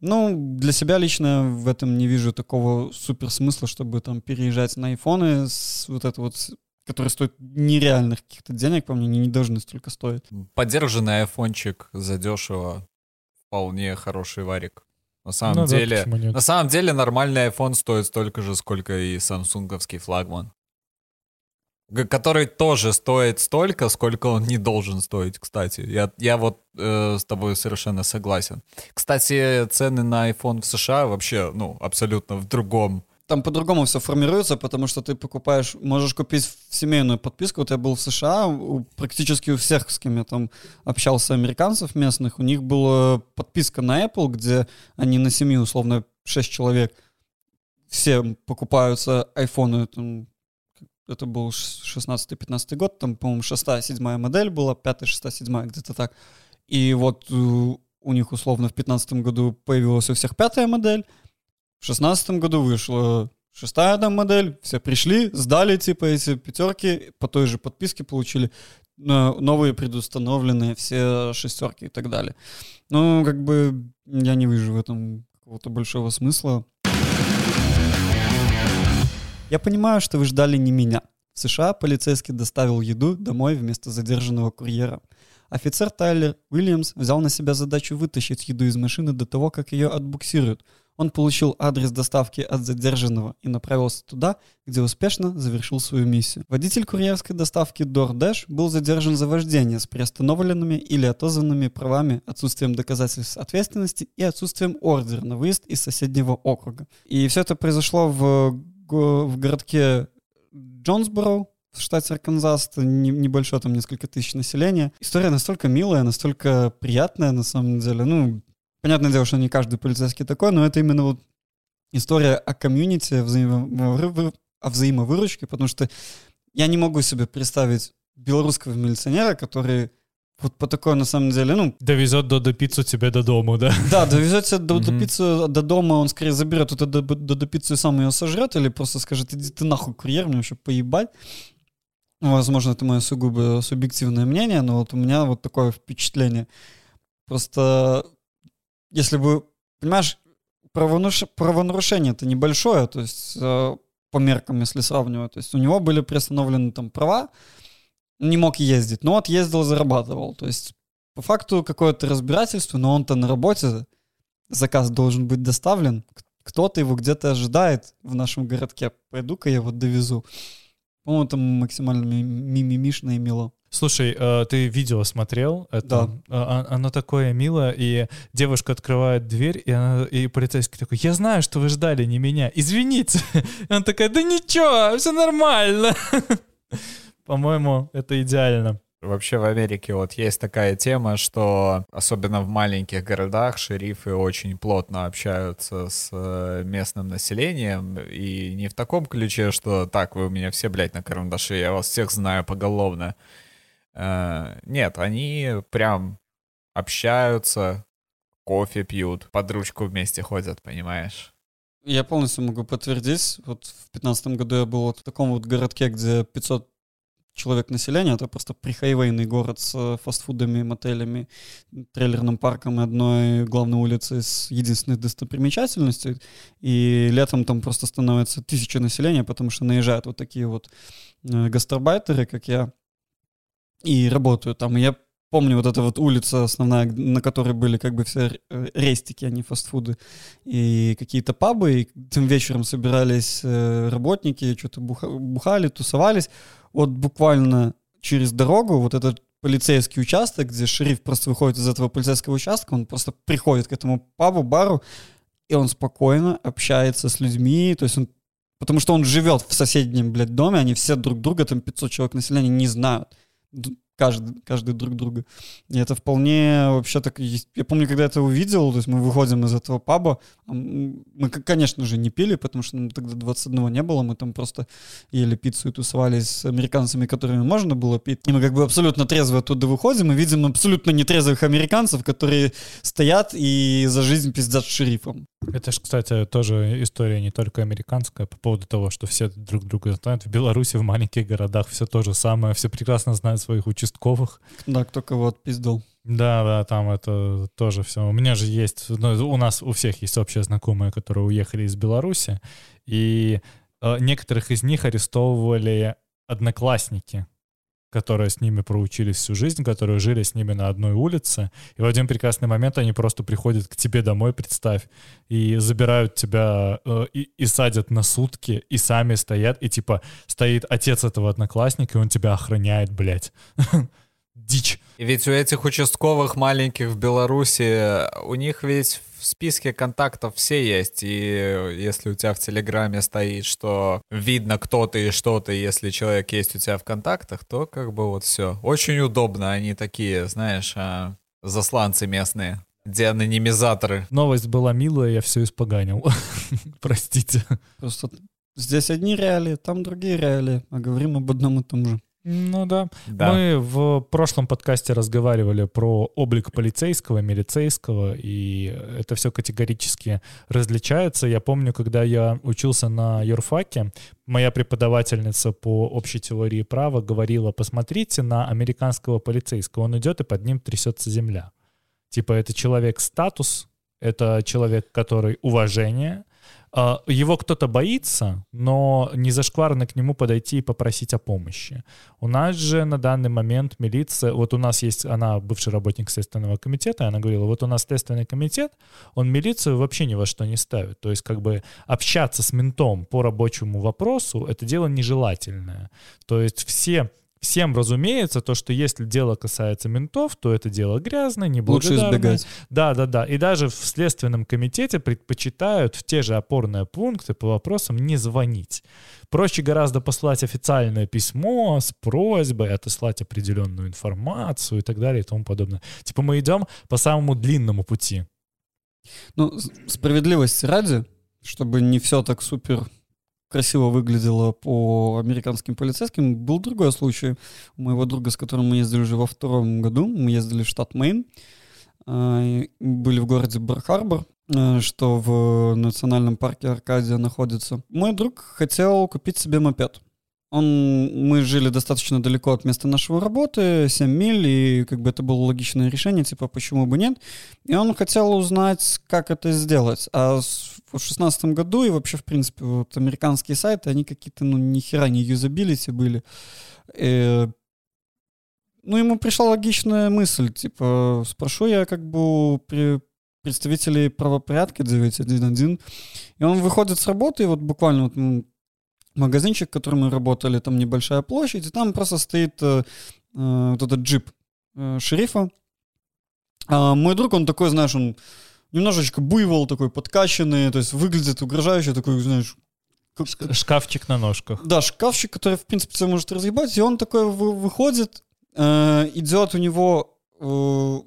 Ну, для себя лично в этом не вижу такого супер смысла, чтобы там переезжать на айфоны с вот это вот, с- которые стоят нереальных каких-то денег, по мне, они не должны столько стоить. Поддержанный айфончик задешево вполне хороший варик. На самом Ну да, деле, нет? на самом деле нормальный iPhone стоит столько же, сколько и самсунговский флагман. Который тоже стоит столько, сколько он не должен стоить, кстати. Я, я вот э, с тобой совершенно согласен. Кстати, цены на iPhone в США вообще, ну, абсолютно в другом. Там по-другому все формируется, потому что ты покупаешь, можешь купить семейную подписку. Вот я был в США, у- практически у всех, с кем я там общался, американцев местных, у них была подписка на Apple, где они на семью, условно, 6 человек, все покупаются айфоны, там, это был ш- 16-15 год, там, по-моему, 6-7 модель была, 5-6-7, где-то так. И вот э, у них, условно, в 15 году появилась у всех пятая модель, в шестнадцатом году вышла шестая там модель, все пришли, сдали типа эти пятерки, по той же подписке получили новые предустановленные все шестерки и так далее. Ну, как бы я не вижу в этом какого-то большого смысла. Я понимаю, что вы ждали не меня. В США полицейский доставил еду домой вместо задержанного курьера. Офицер Тайлер Уильямс взял на себя задачу вытащить еду из машины до того, как ее отбуксируют. Он получил адрес доставки от задержанного и направился туда, где успешно завершил свою миссию. Водитель курьерской доставки DoorDash был задержан за вождение с приостановленными или отозванными правами, отсутствием доказательств ответственности и отсутствием ордера на выезд из соседнего округа. И все это произошло в, в городке Джонсборо, в штате Арканзас, небольшое, там несколько тысяч населения. История настолько милая, настолько приятная на самом деле. Ну, понятное дело, что не каждый полицейский такой, но это именно вот история о комьюнити, о, взаимовыр- о взаимовыручке, потому что я не могу себе представить белорусского милиционера, который вот по такой, на самом деле, ну, Довезет до пиццу тебе до дома, да? да, довезет тебя до, до Мгм. пиццы до дома, он скорее заберет эту до, до, до пиццу и сам ее сожрет, или просто скажет, иди ты нахуй, курьер, мне вообще поебать. Возможно, это мое сугубо субъективное мнение, но вот у меня вот такое впечатление. Просто, если бы, понимаешь, правонуш... правонарушение это небольшое, то есть э, по меркам, если сравнивать. То есть у него были приостановлены там права, не мог ездить, но вот ездил, зарабатывал. То есть по факту какое-то разбирательство, но он-то на работе, заказ должен быть доставлен, кто-то его где-то ожидает в нашем городке. Пойду-ка я вот довезу. По-моему, там максимально ми- мимимишно и мило. Слушай, э, ты видео смотрел? Это, Да. э, Оно такое милое, и девушка открывает дверь, и, она, и полицейский такой, я знаю, что вы ждали не меня, извините. И она такая, да ничего, все нормально. По-моему, это идеально. Вообще в Америке вот есть такая тема, что особенно в маленьких городах шерифы очень плотно общаются с э, местным населением, и не в таком ключе, что так, вы у меня все, блядь, на карандаше, я вас всех знаю поголовно. Э, Нет, они прям общаются, кофе пьют, под ручку вместе ходят, понимаешь? Я полностью могу подтвердить. Вот в 2015 году я был вот в таком вот городке, где 500 человек населения. Это просто прихайвейный город с э, фастфудами, мотелями, трейлерным парком и одной главной улицей с единственной достопримечательностью. И летом там просто становится тысяча населения, потому что наезжают вот такие вот э, гастарбайтеры, как я, и работают там. И я помню вот эта вот улица основная, на которой были как бы все э, рестики, а не фастфуды, и какие-то пабы, и тем вечером собирались работники, что-то буха- бухали, тусовались. Вот буквально через дорогу вот этот полицейский участок, где шериф просто выходит из этого полицейского участка, он просто приходит к этому пабу, бару, и он спокойно общается с людьми, то есть он Потому что он живет в соседнем, блядь, доме, они все друг друга, там 500 человек населения, не знают. Каждый, каждый друг друга. И это вполне вообще так... Я помню, когда это увидел, то есть мы выходим из этого паба, мы, конечно же, не пили, потому что нам тогда 21 не было, мы там просто ели пиццу и тусовались с американцами, которыми можно было пить. И мы как бы абсолютно трезво оттуда выходим и видим абсолютно нетрезвых американцев, которые стоят и за жизнь пиздят шерифом. Это же, кстати, тоже история не только американская по поводу того, что все друг друга знают. В Беларуси, в маленьких городах все то же самое. Все прекрасно знают своих участковых. Да, кто кого отпиздил. Да, да, там это тоже все. У меня же есть, ну, у нас у всех есть общие знакомые, которые уехали из Беларуси, и э, некоторых из них арестовывали одноклассники, которые с ними проучились всю жизнь, которые жили с ними на одной улице, и в один прекрасный момент они просто приходят к тебе домой, представь, и забирают тебя э, и, и садят на сутки, и сами стоят, и типа стоит отец этого одноклассника, и он тебя охраняет, блядь. Дичь. Ведь у этих участковых маленьких в Беларуси, у них ведь в списке контактов все есть. И если у тебя в Телеграме стоит, что видно кто ты и что ты, если человек есть у тебя в контактах, то как бы вот все. Очень удобно. Они такие, знаешь, а, засланцы местные. Деанонимизаторы. Новость была милая, я все испоганил. Простите. Просто здесь одни реалии, там другие реалии, а говорим об одном и том же. Ну да. Да. Мы в прошлом подкасте разговаривали про облик полицейского, милицейского, и это все категорически различается. Я помню, когда я учился на юрфаке, моя преподавательница по общей теории права говорила, посмотрите на американского полицейского, он идет и под ним трясется земля. Типа это человек статус, это человек, который уважение, его кто-то боится, но не зашкварно к нему подойти и попросить о помощи. У нас же на данный момент милиция, вот у нас есть, она бывший работник Следственного комитета, она говорила, вот у нас Следственный комитет, он милицию вообще ни во что не ставит. То есть как бы общаться с ментом по рабочему вопросу, это дело нежелательное. То есть все Всем разумеется то, что если дело касается ментов, то это дело грязное, Лучше неблагодарное. избегать. Да, да, да. И даже в Следственном комитете предпочитают в те же опорные пункты по вопросам не звонить. Проще гораздо послать официальное письмо с просьбой отослать определенную информацию и так далее и тому подобное. Типа мы идем по самому длинному пути. Ну, с- справедливости ради, чтобы не все так супер красиво выглядело по американским полицейским, был другой случай. У моего друга, с которым мы ездили уже во втором году, мы ездили в штат Мэйн, а, были в городе Бар-Харбор, а, что в национальном парке Аркадия находится. Мой друг хотел купить себе мопед. Он, мы жили достаточно далеко от места нашего работы, 7 миль, и как бы это было логичное решение, типа, почему бы нет. И он хотел узнать, как это сделать. А в шестнадцатом году и вообще, в принципе, вот американские сайты, они какие-то, ну, ни хера не юзабилити были. Э, ну, ему пришла логичная мысль, типа, спрошу я как бы при- представителей правопорядка 911, и он выходит с работы, и вот буквально вот, магазинчик, в котором мы работали, там небольшая площадь, и там просто стоит э, э, вот этот джип э, шерифа. А мой друг, он такой, знаешь, он немножечко буйвол такой, подкачанный, то есть выглядит угрожающе, такой, знаешь... как- Шкафчик на ножках. Да, шкафчик, который, в принципе, тебя может разъебать, и он такой вы- выходит, э, идет у него э,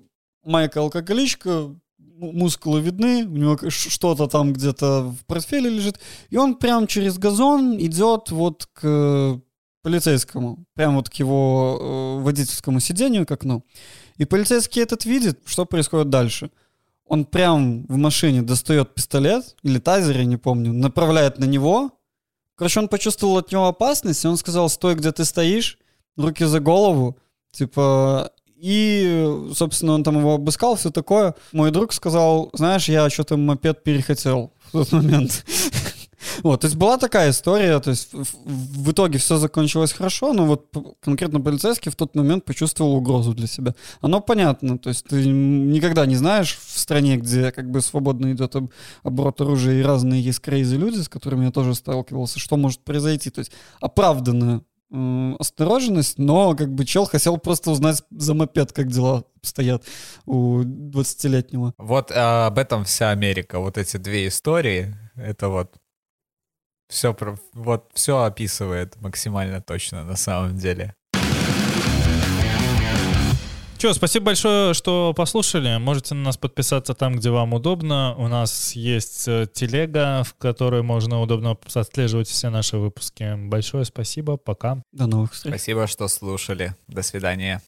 майка-алкоголичка, м- мускулы видны, у него что-то там где-то в портфеле лежит, и он прям через газон идет вот к полицейскому, прям вот к его э, водительскому сидению, к окну. И полицейский этот видит, что происходит дальше. Он прям в машине достает пистолет или тазер, я не помню, направляет на него. Короче, он почувствовал от него опасность, и он сказал, стой, где ты стоишь, руки за голову, типа... И, собственно, он там его обыскал, все такое. Мой друг сказал, знаешь, я что-то мопед перехотел в тот момент. Вот, то есть была такая история, то есть в, в- итоге все закончилось хорошо, но вот конкретно полицейский в тот момент почувствовал угрозу для себя. Оно понятно, то есть ты никогда не знаешь в стране, где как бы свободно идет об- оборот оружия и разные есть крейзи люди, с которыми я тоже сталкивался, что может произойти. То есть оправданная м, осторожность, но как бы чел хотел просто узнать за мопед, как дела стоят у 20-летнего. Вот а, об этом вся Америка. Вот эти две истории, это вот все, вот все описывает максимально точно на самом деле. Че, спасибо большое, что послушали. Можете на нас подписаться там, где вам удобно. У нас есть э, телега, в которой можно удобно отслеживать все наши выпуски. Большое спасибо, пока. До новых встреч. Спасибо, что слушали. До свидания.